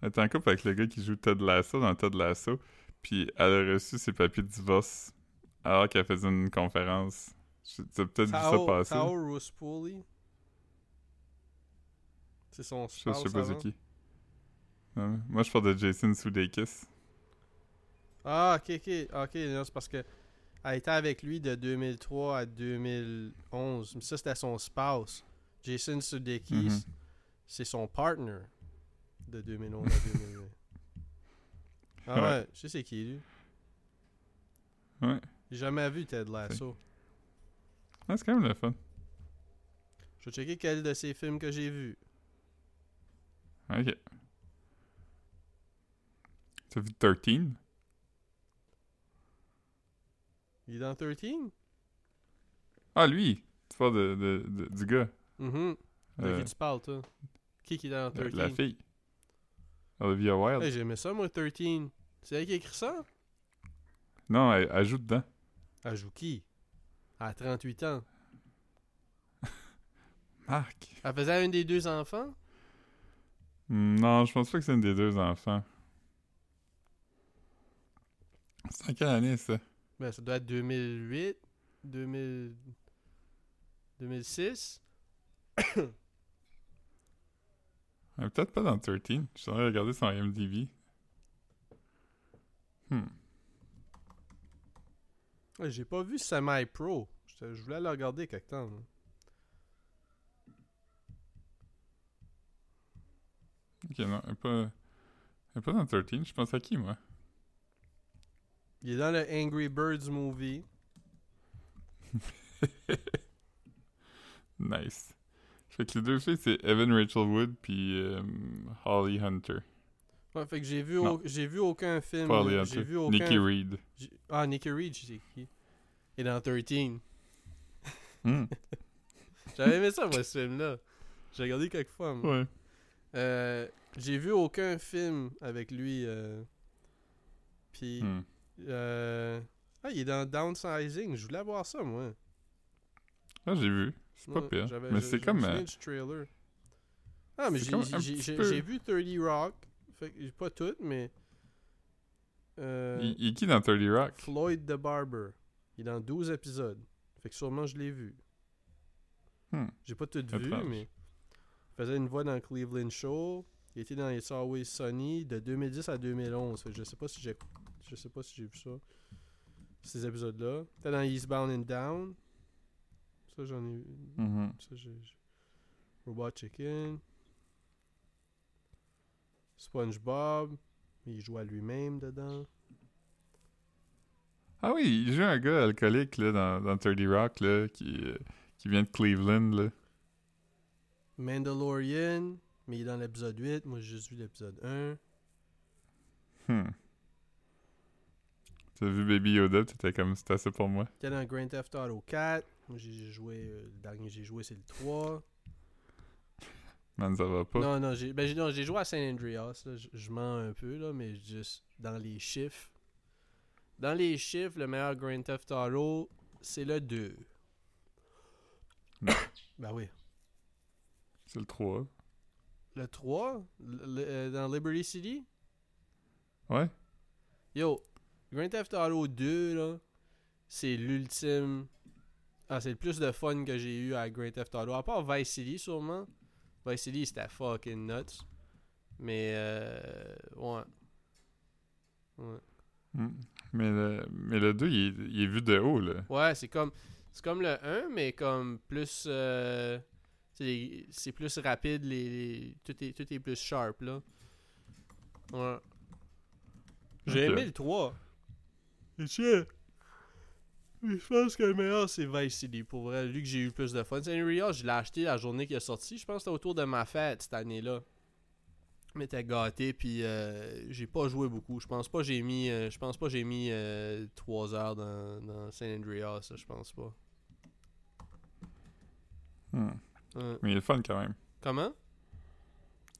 Elle était en couple avec le gars qui joue Ted Lasso dans Ted Lasso. Puis elle a reçu ses papiers de divorce alors qu'elle faisait une conférence. Je- Tu as peut-être vu ça passer. Tao Ruspoli. C'est son Je sais pas c'est qui. Non, moi, je parle de Jason Sudeikis. Ah, ok, ok. Ok, c'est parce que elle était avec lui de 2003 à 2011. Mais ça, c'était son spouse. Jason Sudeikis, Mhm. c'est son partner de 2011 à 2020. Ah ouais, Ouais. je sais c'est qui lui. Ouais. J'ai jamais vu Ted Lasso. Ah, c'est quand même le fun. Je vais checker quel de ses films que j'ai vu. Ok. T'as vu 13? Il est dans 13? Ah, lui! Tu parles de, de, de- du gars. Mhm. De Euh, qui tu parles, toi? Qui qui est dans 13? la fille. Olivia Wilde. Hey, J'aimais ça, moi, 13. C'est elle qui a écrit ça? Non, elle, elle joue dedans. Elle joue qui? À 38 ans. Marc. Elle faisait un des deux enfants? Hmm, Non, je pense pas que c'est une des deux enfants. C'est en quelle année, ça? Ben, ça doit être 2008, 2000... 2006. Euh, Peut-être pas dans 13. Je suis en train de regarder son IMDb. Hmm. J'ai pas vu Semi-Pro. Je je voulais le regarder quelque temps. là. Ok, non, elle est pas, Elle est pas dans 13, je pense à qui, moi? Il est dans le Angry Birds movie. Nice. Fait que les deux filles, c'est Evan Rachel Wood puis euh, Holly Hunter. Ouais, fait que j'ai vu, au- j'ai vu aucun film. J'ai vu aucun. Nicky Reed. j'ai- Ah, Nicky Reed, c'est qui Il est dans 13. Hmm. J'avais aimé ça, moi, ce film-là. J'ai regardé quelques fois. moi. Ouais. Euh, j'ai vu aucun film avec lui. euh, Puis. Hmm. euh, Ah, il est dans Downsizing. Je voulais voir ça, moi. Ah, j'ai vu. C'est pas pire. j'avais- Mais c'est comme. trailer. Ah, mais peu- j'ai vu 30 Rock. Fait que, pas tout, mais. Euh, il, il est qui dans 30 Rock? Floyd the Barber. Il est dans 12 épisodes. Fait que sûrement je l'ai vu. Hmm. J'ai pas tout vu, mais. Il faisait une voix dans Cleveland Show. Il était dans It's Always Sunny de 2010 à 2011. Fait que je sais pas si j'ai. Je sais pas si j'ai vu ça. Ces épisodes-là. T'es dans Eastbound and Down. Ça, j'en ai vu. Mhm. Ça, j'ai- Robot Chicken. SpongeBob. Il joue à lui-même dedans. Ah oui, il joue un gars alcoolique là, dans, dans 30 Rock là, qui, euh, qui vient de Cleveland. Là. Mandalorian. Mais il est dans l'épisode 8. Moi, j'ai juste vu l'épisode 1. Hmm. T'as vu Baby Yoda, t'étais comme c'était assez pour moi. Il était dans Grand Theft Auto 4. Moi, j'ai joué. euh, le dernier que j'ai joué, c'est le 3. Man, ça va pas. Non, non, j'ai ben, j'ai- non, j'ai joué à San Andreas. là. Je, je mens un peu, là, mais juste dans les chiffres. Dans les chiffres, le meilleur Grand Theft Auto, c'est le 2. Non. ben oui. C'est le 3. Le 3, le- le- euh, dans Liberty City? Ouais. Yo, Grand Theft Auto 2, là, c'est l'ultime. Ah, c'est le plus de fun que j'ai eu à Grand Theft Auto. À part Vice City, sûrement. Vice City, c'était fucking nuts. Mais, euh. Ouais. Ouais. Hmm. Mais, le, mais le 2, il est, il est vu de haut. là. Ouais, c'est comme. C'est comme le 1, mais comme plus. euh, c'est plus rapide, les, les- tout, est, tout est plus sharp, là. Ouais. J'ai aimé le 3. Et chier. Mais je pense que le meilleur, c'est Vice City. Pour vrai, lui que j'ai eu le plus de fun. San Andreas, je l'ai acheté la journée qu'il est sorti. Je pense que c'était autour de ma fête cette année-là. Je m'étais gâté, puis euh, j'ai pas joué beaucoup. Je pense pas que j'ai mis, euh, je pense pas j'ai mis 3 heures dans, dans San Andreas, je pense pas. Hmm. Mais il est le fun quand même. Comment?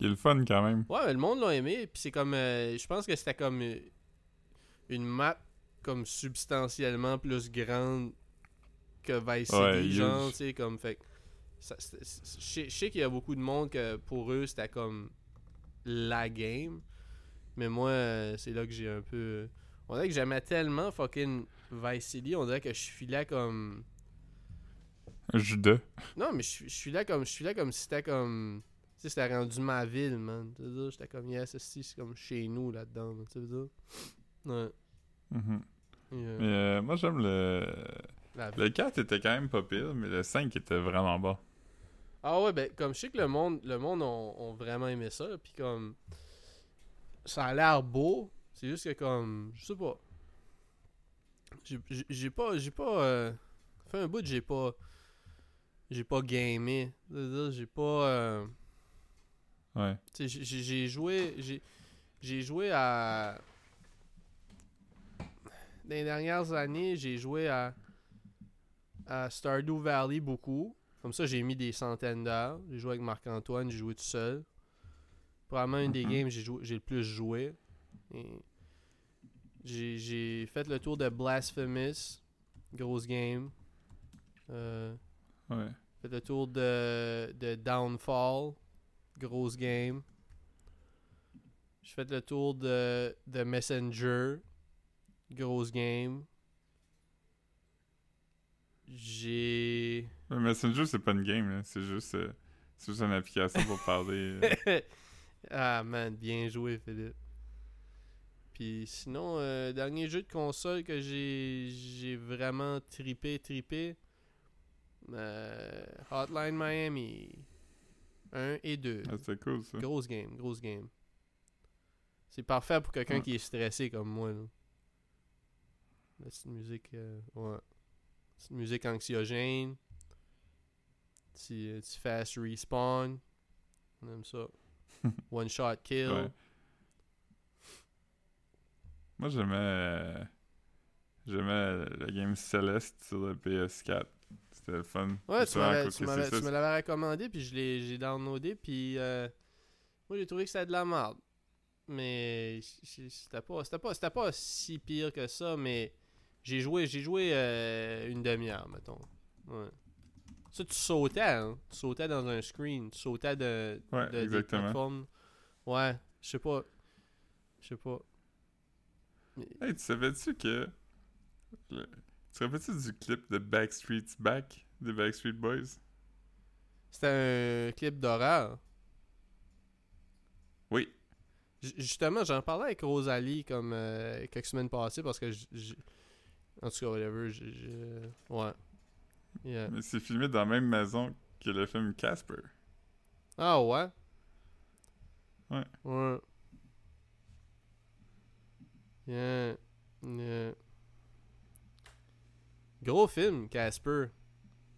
Il est le fun quand même. Ouais, mais le monde l'a aimé, puis c'est comme, euh, je pense que c'était comme euh, une map comme substantiellement plus grande que Vice City, genre, tu sais, comme, fait je sais- qu'il y a beaucoup de monde que pour eux c'était comme la game, mais moi euh, c'est là que j'ai un peu, on dirait que j'aimais tellement fucking Vice City, on dirait que je suis là comme Un Judas. non, mais je suis- je suis là comme je suis là comme si c'était comme tu sais c'était rendu ma ville, man. Tu sais, j'étais comme yes, c'est comme chez nous là-dedans, là, tu sais. Ouais. Mhm. Et, euh, Mais euh, moi, j'aime le. Le 4 était quand même pas pire, mais le 5 était vraiment bas. Ah ouais, ben comme je sais que le monde le monde ont, ont vraiment aimé ça, puis comme ça a l'air beau, c'est juste que comme je sais pas. J'ai- pas j'ai pas euh, fait un bout j'ai pas j'ai pas gamé. J'ai pas euh, Ouais. J'ai- joué j'ai j'ai joué à dans les dernières années j'ai joué à à Stardew Valley beaucoup comme ça j'ai mis des centaines d'heures j'ai joué avec Marc-Antoine j'ai joué tout seul probablement une des Mhm. games j'ai joué j'ai le plus joué j'ai j'ai fait le tour de Blasphemous grosse game euh, Ouais. fait le tour de, de Downfall. Grosse game. J'ai fait le tour de, de Messenger. Grosse game. J'ai. Mais Messenger, c'est pas une game. C'est juste, euh, c'est juste une application pour parler. euh. ah man, bien joué Philippe. Puis sinon, euh, dernier jeu de console que j'ai j'ai vraiment tripé, tripé. Hotline Miami. 1 et 2. Ah, C'était cool, ça. Grosse game, grosse game. C'est parfait pour quelqu'un Ouais. qui est stressé comme moi. Là. La petite musique. euh, ouais. Petite musique anxiogène. Petit, euh, petit fast respawn. On aime ça. One shot kill. Ouais. Moi, j'aimais. euh, J'aimais le game Celeste sur le PS4. C'était le fun. Ouais, tu tu me l'avais recommandé, puis je l'ai j'ai downloadé, puis euh, moi j'ai trouvé que c'était de la merde. Mais c'était pas, c'était pas, c'était pas si pire que ça, mais j'ai joué, j'ai joué euh, une demi-heure, mettons. Ouais. Ça, tu sautais, hein? Tu sautais dans un screen, tu sautais de, Ouais, de des exactement. plateformes. Ouais, je sais pas. Je sais pas. Hey, tu savais-tu que. le- Tu te rappelles-tu du clip de Backstreet's Back des Backstreet Boys? C'était un clip d'horreur. Oui. J- Justement, j'en parlais avec Rosalie comme euh, quelques semaines passées parce que en tout cas whatever, j- j- ouais. Yeah. Mais c'est filmé dans la même maison que le film Casper. Ah ouais? Ouais. Ouais. Yeah. Yeah. Gros film, Casper.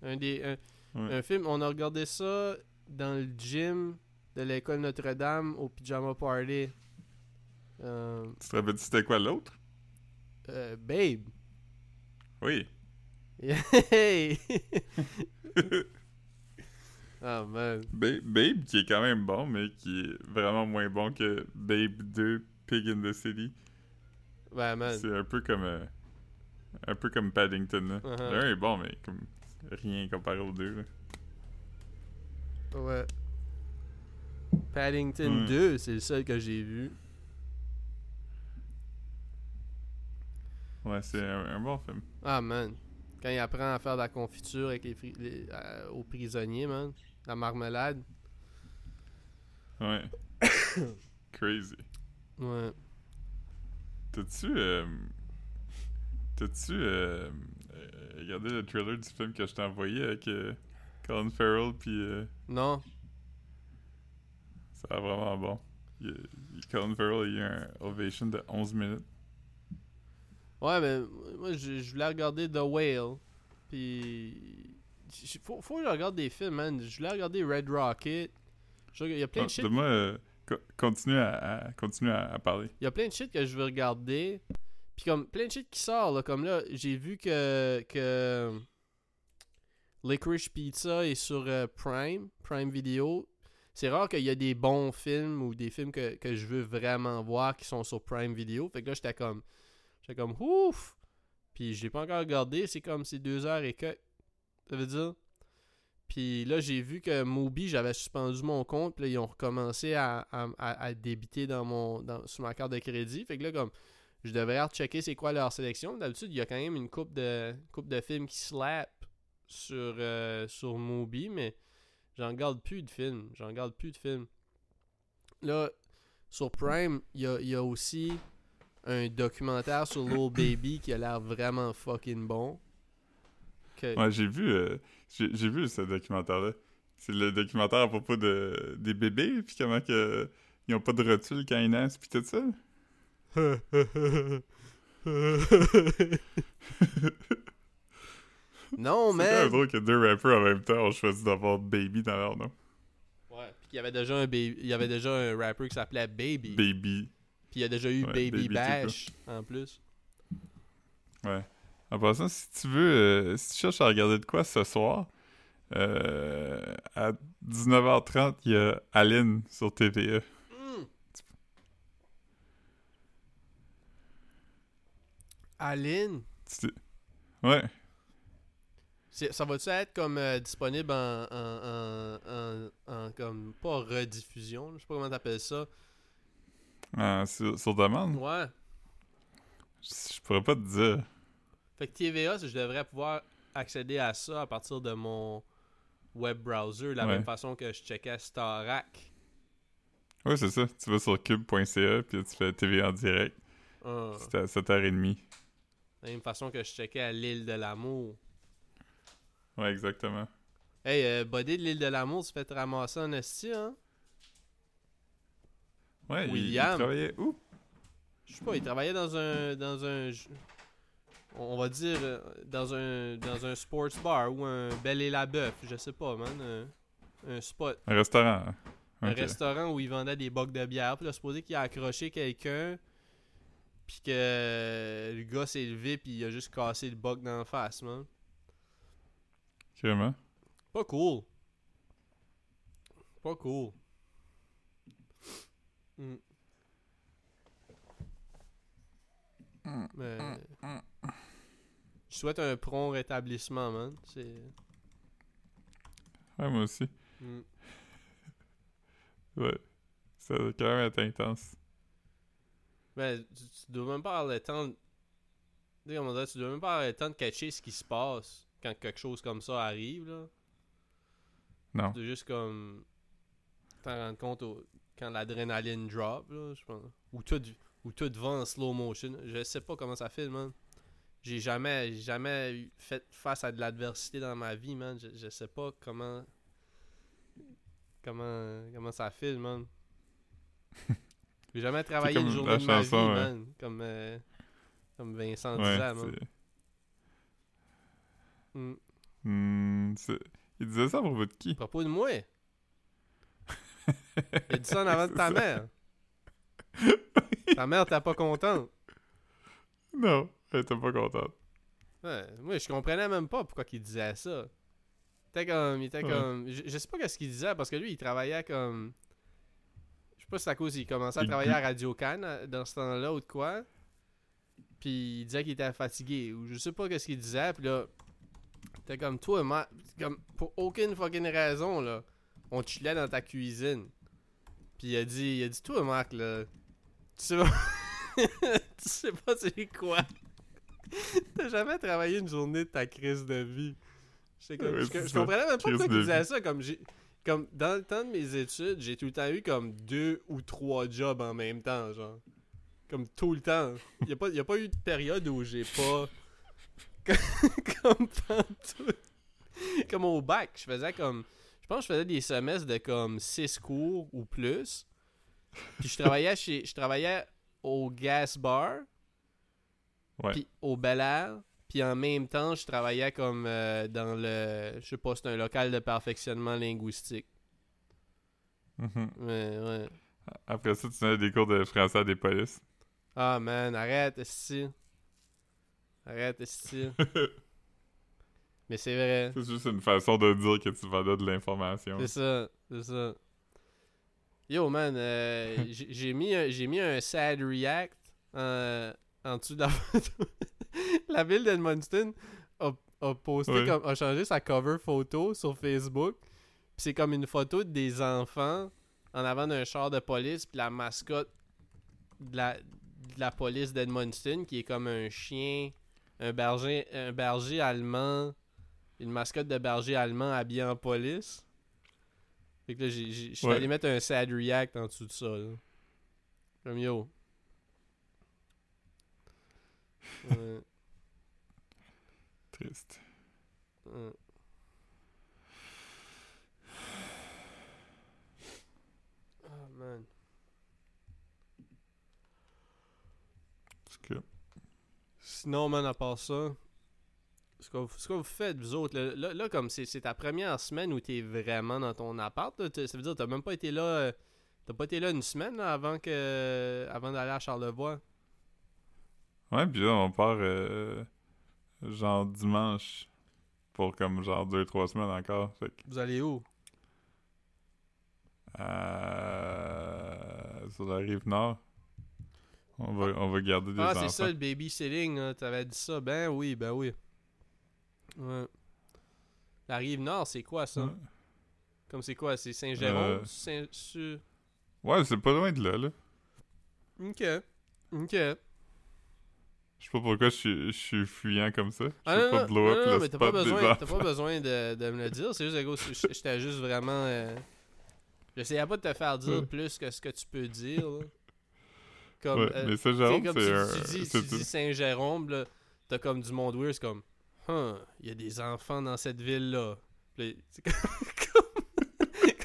Un des un, Ouais. un film, on a regardé ça dans le gym de l'école Notre-Dame au pyjama party. Euh, Tu te rappelles-tu c'était quoi l'autre? euh, babe. Oui. Hey! oh man. Ba- Babe qui est quand même bon, mais qui est vraiment moins bon que Babe 2 Pig in the City. Ouais, man. C'est un peu comme. euh, un peu comme Paddington. Là. Uh-huh. L'un est bon, mais comme rien comparé aux deux. Là. Ouais. Paddington Ouais. 2, c'est le seul que j'ai vu. Ouais, c'est un, un bon film. Ah, man. Quand il apprend à faire de la confiture avec les, fri- les- euh, aux prisonniers, man. La marmelade. Ouais. Crazy. Ouais. T'as-tu. euh, T'as-tu. euh, euh, regardé le trailer du film que je t'ai envoyé avec euh, Colin Farrell, puis Non. ça a vraiment bon. Il, il- Colin Farrell, il a eu un ovation de 11 minutes. Ouais, mais moi, je, je voulais regarder The Whale. Puis. Faut, faut que je regarde des films, man. Je voulais regarder Red Rocket. Je- Il y a plein de Ah, shit Donne-moi. euh, co- continue à, à- continue à, à parler. Il y a plein de shit que je veux regarder. Puis comme plein de shit qui sort là, comme là, j'ai vu que que Licorice Pizza est sur euh, Prime, Prime Video. C'est rare qu'il y a des bons films ou des films que, que je veux vraiment voir qui sont sur Prime Video. Fait que là, j'étais comme j'étais comme ouf. Puis je l'ai pas encore regardé, c'est comme c'est deux heures et que ça veut dire puis là, j'ai vu que Mobi, j'avais suspendu mon compte. Puis là, ils ont recommencé à, à, débiter dans mon, dans, sur ma carte de crédit. Fait que là, comme, je devrais checker c'est quoi leur sélection. D'habitude, il y a quand même une coupe de, coupe de films qui slap sur, euh, sur Mobi, mais j'en garde plus de films. J'en garde plus de films. Là, sur Prime, il y a aussi un documentaire sur Lil Baby qui a l'air vraiment fucking bon. Que- Ouais, j'ai vu, euh, j'ai vu ce documentaire-là. C'est le documentaire à propos de, des bébés, puis comment que, ils ont pas de rotule quand ils naissent, puis tout ça. non, C'est même man! drôle que deux rappers en même temps ont choisi d'avoir Baby dans leur nom. Ouais, puis il y avait déjà un baby, il y avait déjà un rapper qui s'appelait Baby. Baby. Puis il y a déjà eu Ouais, Baby, Bash en plus. Ouais. En passant, si tu veux, euh, si tu cherches à regarder de quoi ce soir, euh, à 19h30, il y a Aline sur TVA. Hmm. Aline, Tu- Ouais. ça va-tu être comme euh, disponible en, en, en, en- en comme pas rediffusion, je sais pas comment t'appelles ça. Euh, sur, sur demande? Ouais. Je, je pourrais pas te dire. Fait que TVA, je devrais pouvoir accéder à ça à partir de mon web browser, la Ouais. même façon que je checkais Starac. Ouais, c'est ça. Tu vas sur cube.ca, puis tu fais TV en direct. Ah, C'est à 7h30. de la même façon que je checkais à l'île de l'amour. Ouais, exactement. Hey, euh, Buddy de l'île de l'amour, tu fais te ramasser en esti, hein? Ouais, il- il, William. travaillait où? Je sais pas, il travaillait dans un. dans un. On va dire euh, dans un dans un sports bar ou un Bel et la Bœuf, je sais pas, man. Un, un spot. Un restaurant. Un Ok. restaurant où il vendait des bocs de bière. Puis là, supposé qu'il a accroché quelqu'un. Puis que le gars s'est levé puis il a juste cassé le boc dans la face, man. Carrément. Pas cool. Pas cool. Mm. Mais... Je souhaite un prompt rétablissement, man. C'est... Ouais, moi aussi. Mm. Ouais. Ça a quand même été intense. Mais tu, tu dois même pas avoir le temps... de- Tu sais, comment dire, tu dois même pas avoir le temps de catcher ce qui se passe quand quelque chose comme ça arrive, là. Non. Tu dois juste comme... T'en rendre compte au- quand l'adrénaline drop, là, je pense. Ou tout, ou tout va en slow motion. Je sais pas comment ça fait, man. J'ai jamais, jamais fait face à de l'adversité dans ma vie, man. Je, je sais pas comment... Comment, comment ça file, man. J'ai jamais travaillé une journée de ma chanson, vie, ouais. man. Comme, euh, comme Vincent Ouais, disait, man. Mm. Hmm, il disait ça à propos de qui? À propos de moi? Il a dit ça en avant de ta mère. ta mère t'es pas contente. Non, elle était pas contente. Ouais, moi, je comprenais même pas pourquoi il disait ça. Il était comme. Il était Ouais. comme. Je, je sais pas qu'est-ce qu'il disait parce que lui, il travaillait comme. Je sais pas si c'est à cause qu'il commençait à Il travailler à Radio Cannes dans ce temps-là ou de quoi. Puis il disait qu'il était fatigué ou je sais pas qu'est-ce qu'il disait. Puis là, t'es comme toi, ma... comme pour aucune fucking raison là, on chillait dans ta cuisine. Puis il a dit, il a dit toi, Marc là, tu sais pas, tu sais pas c'est quoi. T'as jamais travaillé une journée de ta crise de vie. Comme- je, je comprenais même pas pourquoi disait vie. ça. Comme, comme dans le temps de mes études, j'ai tout le temps eu comme deux ou trois jobs en même temps, genre. Comme tout le temps. Il n'y a, pas- y a pas eu de période où j'ai pas. comme pantoute. Comme au bac, je faisais comme. Je pense que je faisais des semestres de comme 6 cours ou plus. Puis je travaillais chez. Je travaillais au gas bar. Ouais. Puis au Bel Air. Puis en même temps, je travaillais comme euh, dans le. Je sais pas, c'est un local de perfectionnement linguistique. Mhm. Ouais, ouais. Après ça, tu donnais des cours de français à des polices. Ah man, arrête, esti. Arrête, esti. Mais c'est vrai. C'est juste une façon de dire que tu vendais de l'information. C'est ça, c'est ça. Yo man, euh, j'ai mis, mis un sad react en, en dessous de la photo. la ville d'Edmundston a, a posté comme a changé sa cover photo sur Facebook. Puis c'est comme une photo des enfants en avant d'un char de police puis la mascotte de la, de la police d'Edmundston qui est comme un chien, un berger, un berger allemand, une mascotte de berger allemand habillé en police. Fait que là, je suis Ouais. allé mettre un sad react en dessous de ça. Là. Comme yo. Ouais, Triste. ouais. Ah man. Sinon, man, à part ça, ce que, vous- ce que vous faites, vous autres, là, là, là, comme c'est ta première semaine où t'es vraiment dans ton appart, là, ça veut dire que t'as même pas été là, euh, t'as pas été là une semaine là, avant que, avant d'aller à Charlevoix? Ouais, puis là, on part euh, genre dimanche pour comme genre deux, trois semaines encore. Fait que, Vous allez où? euh, sur la rive nord, on va, on va garder des ah, enfants. c'est ça, le babysitting, là, t'avais dit ça. Ben oui, ben oui. Ouais. La rive nord, c'est quoi ça? Ouais. Comme c'est quoi? C'est Saint-Jérôme? Euh. Saint su- Ouais, c'est pas loin de là, là. Ok. Ok. Je sais pas pourquoi je suis, je suis fuyant comme ça. Je Ah veux non, pas non, blow non, up non, le mais t'as pas spot des besoin, t'as pas besoin de, de me le dire. C'est juste, j- j'étais juste vraiment. euh, J'essayais pas de te faire dire Ouais. plus que ce que tu peux dire. là. Comme, Ouais, euh, mais ça, tu sais, Jérôme, comme c'est tu, un... tu dis, tu dis Saint-Jérôme, là, t'as comme du monde weird, c'est comme, Huh, il y a des enfants dans cette ville-là. C'est comme,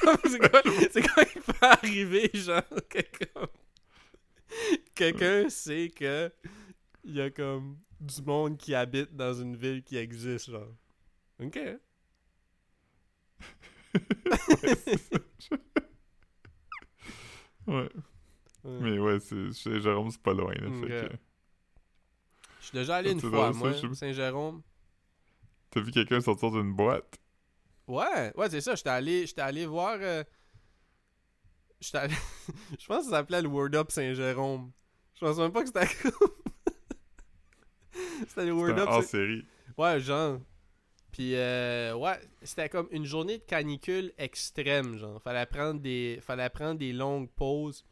comme, c'est quoi, c'est quoi qui peut arriver, genre, que comme... Quelqu'un sait que il y a comme du monde qui habite dans une ville qui existe, genre. Ok. Ouais. Ouais. Mais ouais, c'est, chez Jérôme, c'est pas loin, là. Ok. Fait que... Je suis déjà allé une C'est fois, moi, Saint-Jérôme. T'as vu quelqu'un sortir d'une boîte? Ouais, ouais, c'est ça. J'étais allé, j'étais allé voir. euh, J'étais allé. je pense que ça s'appelait le Word Up Saint-Jérôme. Je pense même pas que c'était comme. c'était le Word Up. Saint- série. Ouais, genre. Puis, euh, ouais, c'était comme une journée de canicule extrême, genre. Fallait prendre des, fallait prendre des longues pauses.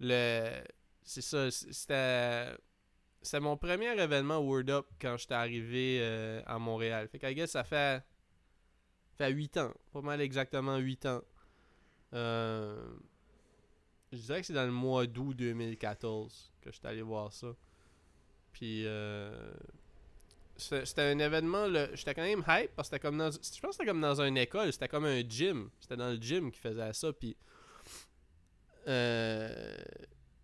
Le. C'est ça, c'était. C'était mon premier événement Word Up quand j'étais arrivé euh, à Montréal. Fait qu'à guess, ça fait. Fait 8 ans. Pas mal exactement 8 ans. Euh, je dirais que c'est dans le mois d'août 2014 que j'étais allé voir ça. Puis. Euh, c'était un événement, j'étais quand même hype parce que c'était comme dans, je pense que c'était comme dans une école, c'était comme un gym, c'était dans le gym qui faisait ça, puis euh,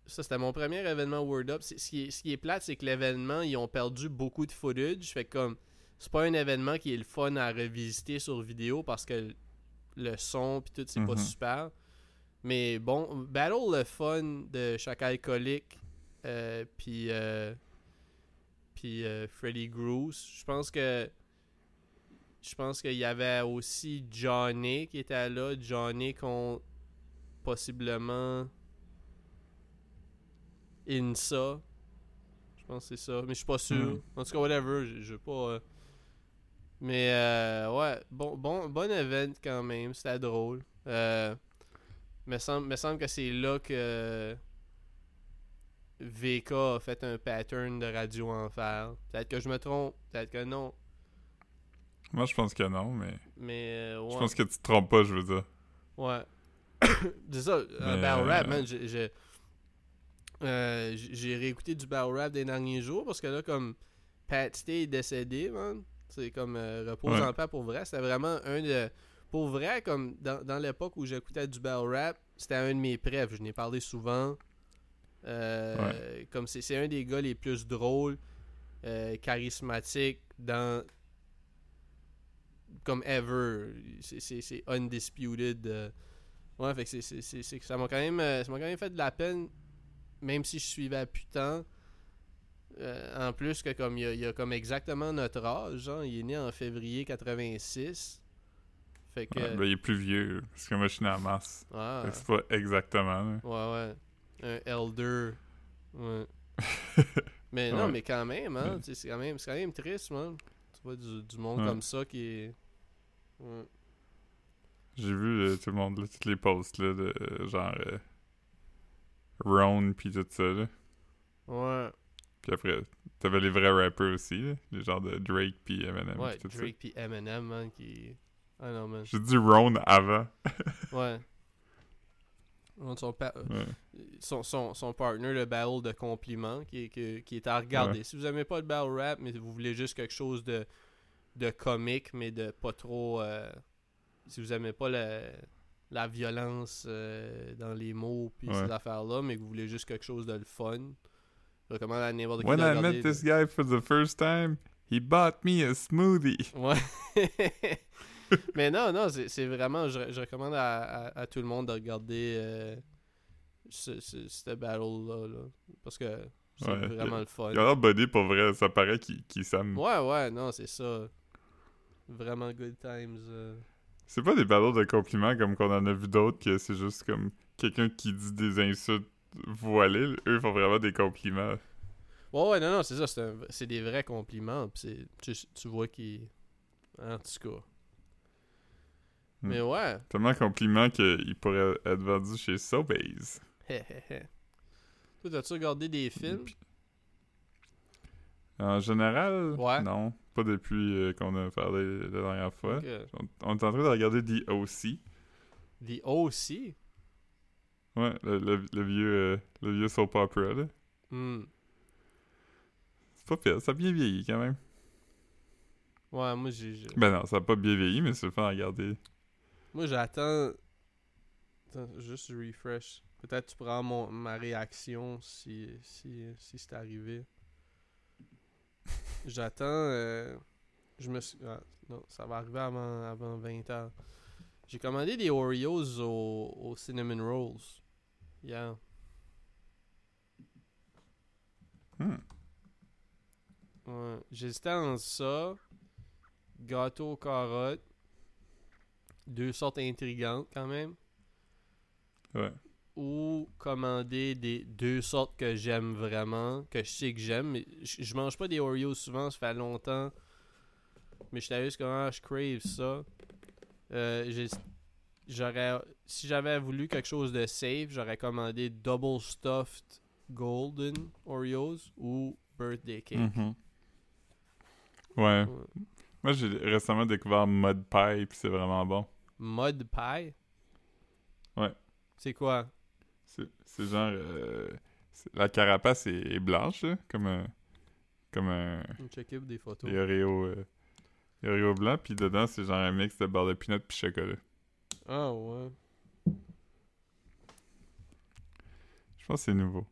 ça c'était mon premier événement Word Up. Ce qui est, ce qui est plate, c'est que l'événement, ils ont perdu beaucoup de footage, fait comme, c'est pas un événement qui est le fun à revisiter sur vidéo parce que le- son puis tout, c'est pas Mhm. super. Mais bon, Battle le fun de chaque alcoolique, euh, puis euh, puis euh, Freddy Groose. Je pense que je pense qu'il y avait aussi Johnny qui était là. Johnny qu'on possiblement Insa. Je pense que c'est ça, mais je suis pas sûr. Mhm. En tout cas, whatever, je je veux pas. euh, Mais euh, ouais, bon, bon, bon event quand même, c'était drôle. Euh, me semble, me semble que c'est là que VK a fait un pattern de radio enfer. Peut-être que je me trompe, peut-être que non. Moi, je pense que non, mais... Mais euh, ouais. Je pense que tu te trompes pas, je veux dire. Ouais. c'est ça, un Mais, battle rap, man. J'ai, euh, j'ai- réécouté du battle rap des derniers jours parce que là, comme Pat Stay est décédé, man. C'est comme euh, repose Ouais. en paix pour vrai. C'était vraiment un de. Pour vrai, comme dans, dans l'époque où j'écoutais du battle rap, c'était un de mes préfs. Je n'ai parlé souvent. Euh, Comme c'est, c'est un des gars les plus drôles, euh, charismatiques dans. Comme ever. C'est, c'est, c'est undisputed. Ouais, fait que c'est, ça m'a quand même ça m'a quand même fait de la peine, même si je suivais à putain. Euh, en plus que comme il a, il a comme exactement notre âge, genre, il est né en février 86. Fait que. Ouais, ben, il est plus vieux, parce que moi, je suis né en masse. ah, c'est pas exactement, là. ouais, ouais. Un elder. Ouais. mais non, Ouais. mais quand même, hein. Ouais. C'est quand, même- c'est quand même triste, man. Tu vois du, du monde comme ça qui est. Ouais. J'ai vu euh, tout le monde, là, toutes les posts, là, de euh, genre... euh, Ron, pis tout ça, là. Ouais, Puis après, t'avais les vrais rappers aussi, là. Les genres de Drake pis Eminem, ouais, pis tout Drake pis Eminem, man, qui. Ah non, man. J'ai dit Ron avant. Ouais. Ouais, Son, pa- Ouais. son, son, son partner, le battle de compliments, qui est, que- qui est à regarder. Ouais. Si vous aimez pas le battle rap, mais vous voulez juste quelque chose de, de comique, mais de pas trop. euh, si vous aimez pas la, la violence euh, dans les mots, puis Ouais. ces affaires-là, mais que vous voulez juste quelque chose de le fun, je recommande à n'importe qui When de I met this guy for the first time, he bought me a smoothie. Ouais. Mais non, non, c'est vraiment. Je, je recommande à, à- à tout le monde de regarder euh, ce, ce, ce battle-là. là, parce que c'est Ouais, vraiment le fun. Il a l'air body pour vrai, ça paraît qu'il qu'il s'aime. Ouais, ouais, non, c'est ça. Vraiment good times. euh. C'est pas des battles de compliments comme qu'on en a vu d'autres, que c'est juste comme quelqu'un qui dit des insultes voilées. Eux font vraiment des compliments. Ouais, ouais, non, non, c'est ça. C'est un- c'est des vrais compliments. c'est- tu, tu vois qu'ils. En tout cas. Hmm. Mais ouais. Tellement compliments qu'il pourrait être vendu chez Sobeys. Hé, hé, hé. Toi, t'as-tu regardé des films? En général, Ouais. non. Pas depuis euh, qu'on a parlé la dernière fois. On, on est en train de regarder The O.C. The O.C. Ouais, le, le- le vieux, euh, le vieux soap opera, là. Hmm. C'est pas pire, ça a bien vieilli quand même. Ouais, moi, j'ai. j'ai- Ben non, ça a pas bien vieilli, mais c'est le fun à regarder. Moi, j'attends. Attends, juste refresh. Peut-être tu prends mon, ma réaction si, si, si c'est arrivé. J'attends. euh, je me suis. ah, non, ça va arriver avant, avant 20 heures. J'ai commandé des Oreos au, au Cinnamon Rolls. Yeah. Hmm. Ouais. J'hésitais entre ça, gâteau aux carottes, deux sortes intrigantes quand même, Ouais. Ou commander des deux sortes que j'aime vraiment, que je sais que j'aime. mais Je je mange pas des Oreos souvent, ça fait longtemps. Mais je juste comment je crave ça. Euh, j'aurais si j'avais voulu quelque chose de safe, j'aurais commandé double stuffed golden Oreos ou birthday cake. Mhm. Ouais. Ouais. Moi, j'ai récemment découvert Mud Pie, puis c'est vraiment bon. Mud pie? Ouais. C'est quoi? C'est genre... euh, la carapace est, est blanche, là, comme un... Comme un... Checker des photos. Des Oreos... euh, des blancs, puis dedans, c'est genre un mix de beurre de peanut puis chocolat. Ah ouais. Je pense que c'est nouveau.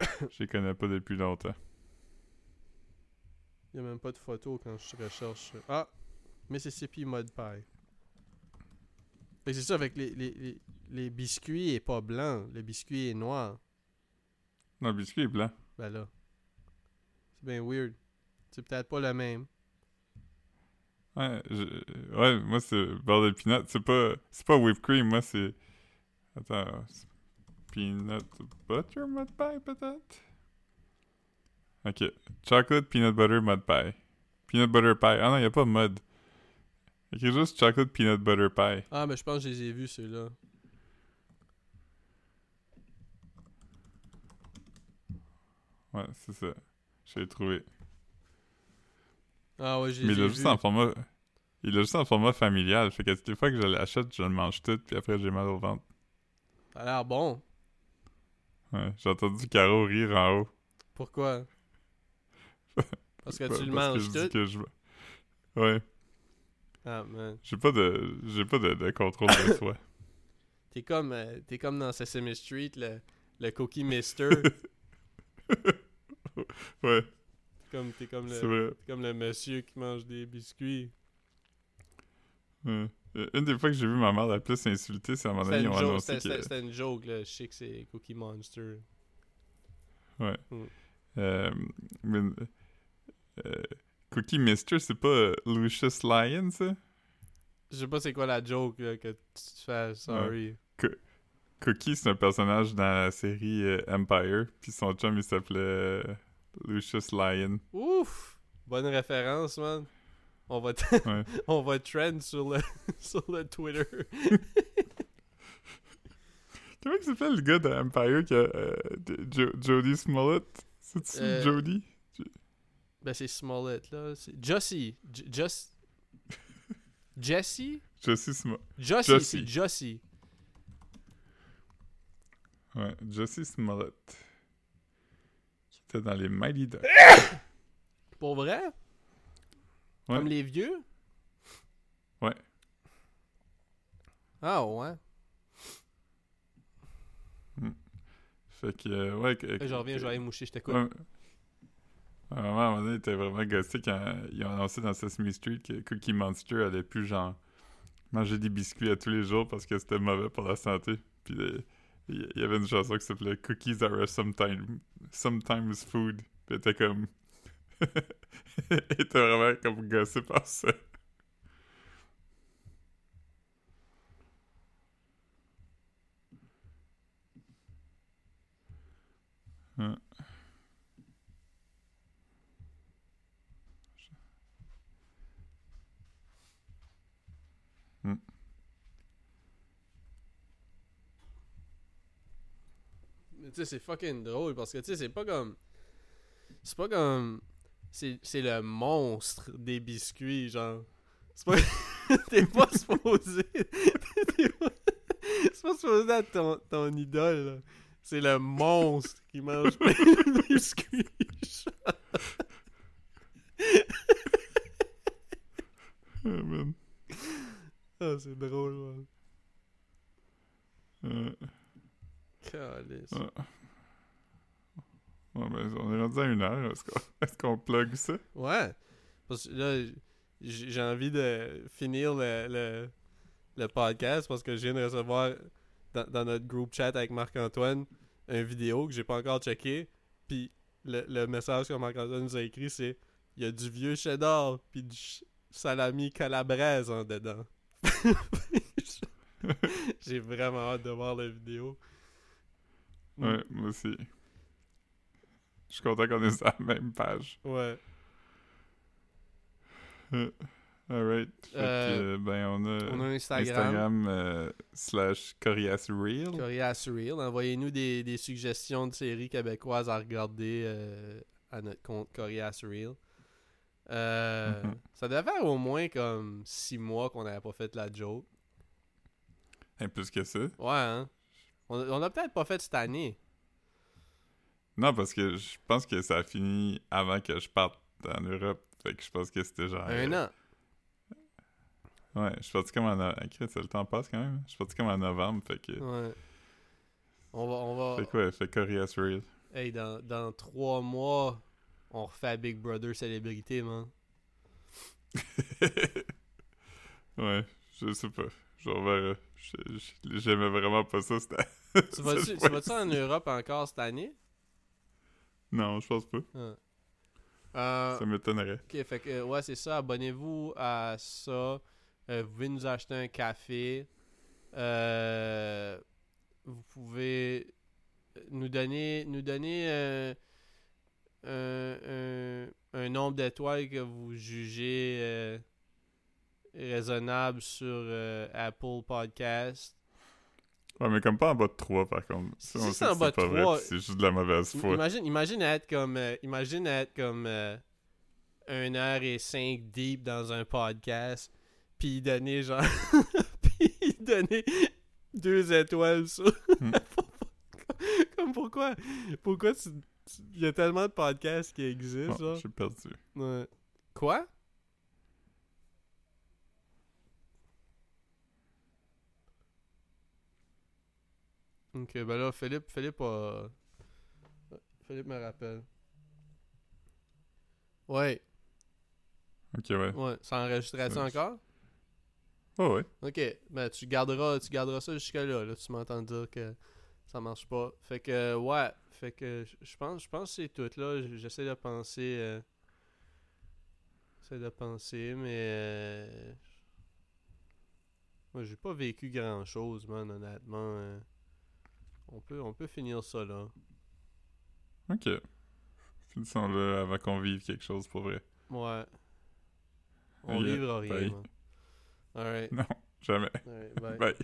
Je les connais pas depuis longtemps. Il n'y a même pas de photo quand je recherche. Ah! Mississippi Mud Pie. Que c'est ça, avec les, les, les, biscuits est pas blanc, le biscuit est noir. Non, le biscuit est blanc. Ben là. C'est bien weird. C'est peut-être pas le même. Ouais, je- ouais moi, c'est de peanut. C'est pas... C'est pas whipped cream, moi, c'est... Attends... Peanut butter mud pie, peut-être? Ok. Chocolate peanut butter mud pie. Peanut butter pie. Ah non, y a pas mud. Écrit juste chocolate peanut butter pie. Ah, mais je pense que je les ai vus, ceux-là. Ouais, c'est ça. Je l'ai trouvé. Ah ouais, j'ai Mais il l'a juste vu. en format... Il l'a juste en format familial. Fait que toutes les fois que je l'achète, je le mange tout, puis après j'ai mal au ventre. Ça a l'air bon. Ouais, j'ai entendu Caro rire en haut. Pourquoi? Parce que tu le manges tout? que je... Ouais. Ah, man. J'ai pas de... J'ai pas de, de contrôle de soi. T'es comme, euh, t'es comme dans Sesame Street, le, le Cookie Mister. Ouais, T'es comme, t'es comme, le, t'es comme le monsieur qui mange des biscuits. Ouais. Euh, Une des fois que j'ai vu ma mère la plus insultée, c'est à un moment donné, ils ont annoncé que... c'était une joke, là. Je sais que c'est Cookie Monster. Ouais. Mm. Euh, mais, euh, Cookie Mister, c'est pas euh, Lucius Lyon, ça? Je sais pas c'est quoi la joke là, que tu fais, sorry. Cookie, c'est un personnage dans la série euh, Empire, puis son chum, il s'appelait euh, Lucius Lyon. Ouf! Bonne référence, man. On va, Ouais. on va trend sur le, sur le Twitter. Comment il s'appelle le gars de Empire qui a euh, Smollett? C'est-tu Jody? Ben, c'est Smollett, là. C'est Jussie. J- Just... Jesse? Josie Smollett. Jussie, Jussie. c'est Jussie. Ouais, Josie Smollett. Qui était dans les Mighty Ducks. Pour vrai? Ouais. Comme les vieux? Ouais. Ah ouais. Fait que, euh, ouais. que- Hey, je reviens, que- je vais aller moucher, je t'écoute. Ouais. À un moment, donné, il était vraiment gossé quand ils ont annoncé dans Sesame Street que Cookie Monster allait plus, genre, manger des biscuits à tous les jours parce que c'était mauvais pour la santé. Puis euh, il y avait une chanson qui s'appelait Cookies are a sometime, sometimes food. Puis était comme. était vraiment comme gossé par ça. Ouais. Sais, c'est fucking drôle parce que tu sais, c'est pas comme. C'est pas comme. C'est le monstre des biscuits, genre. C'est pas. T'es pas supposé. T'es pas... C'est pas supposé être ton, ton idole, là. C'est le monstre qui mange plein de biscuits. genre. Ah. Ah, c'est drôle, man. Euh, Calisse. ouais. Ouais, ben, on est rendu à une heure. Est-ce qu'on est qu'on plug ça? Ouais. Parce que là, j'ai envie de finir le, le, le podcast parce que je viens de recevoir dans, dans notre groupe chat avec Marc-Antoine une vidéo que j'ai pas encore checké. Puis le, le message que Marc-Antoine nous a écrit, c'est il y a du vieux cheddar puis du salami calabraise en dedans. j'ai vraiment hâte de voir la vidéo. Ouais, moi aussi. Je suis content qu'on est sur la même page. Ouais. Alright. Fait Euh, que, ben, on a, On a un Instagram. Instagram euh, slash Corias Real. Corias Surreal. Envoyez-nous des, des suggestions de séries québécoises à regarder euh, à notre compte Corias Surreal. Euh, Mhm. Ça devait faire au moins comme 6 mois qu'on n'avait pas fait la joke. Et plus que ça. Ouais, hein? On, on a peut-être pas fait cette année. Non, parce que je pense que ça a fini avant que je parte en Europe. Fait que je pense que c'était genre. Un euh, an. Ouais, je suis parti comme en. no- Ah, le temps passe quand même. Je suis parti comme en novembre. Fait que. Ouais. On va. On va Fait quoi? Fait Corias Real. hey, dans, dans 3 mois, on refait Big Brother Célébrité, man. ouais, je sais pas. Je reverrai. J'aimais vraiment pas ça. C'était. Tu vas-tu cette tu vas-tu fois-ci. en Europe encore cette année? Non, je pense pas. Ah. Euh, Ça m'étonnerait. Ok, fait que, euh, ouais, c'est ça. Abonnez-vous à ça. Euh, vous pouvez nous acheter un café. Euh, vous pouvez nous donner, nous donner un, un- un nombre d'étoiles que vous jugez euh, raisonnable sur euh, Apple Podcast. Ouais, mais comme pas en bas de 3 par contre. Si c'est en bas de pas vrai, 3, puis C'est juste de la mauvaise foi. Imagine, imagine être comme, euh, imagine être comme euh, 1 heure et 5 deep dans un podcast, puis donner genre, puis donner deux étoiles sur. Hmm. comme pourquoi, pourquoi tu, il y a tellement de podcasts qui existent, genre. je suis perdu. Ouais. Quoi? Ok, ben là, Philippe, Philippe a... Philippe me rappelle. Ouais, Ok, ouais. ouais. Ça enregistrait-tu Ouais. encore? Oh, ouais. Ok, ben tu garderas, tu garderas ça jusque-là, là. Tu m'entends dire que ça marche pas. Fait que, ouais. Fait que, je- pense, je pense que c'est tout, là. J'essaie de penser... euh, J'essaie de penser, mais... euh, Moi, j'ai pas vécu grand-chose, man, honnêtement. euh. On peut, on peut finir ça, là. Ok. Finissons là avant qu'on vive quelque chose pour vrai. Ouais. On vivra rien. Alright. Non, jamais. Alright, bye. Bye.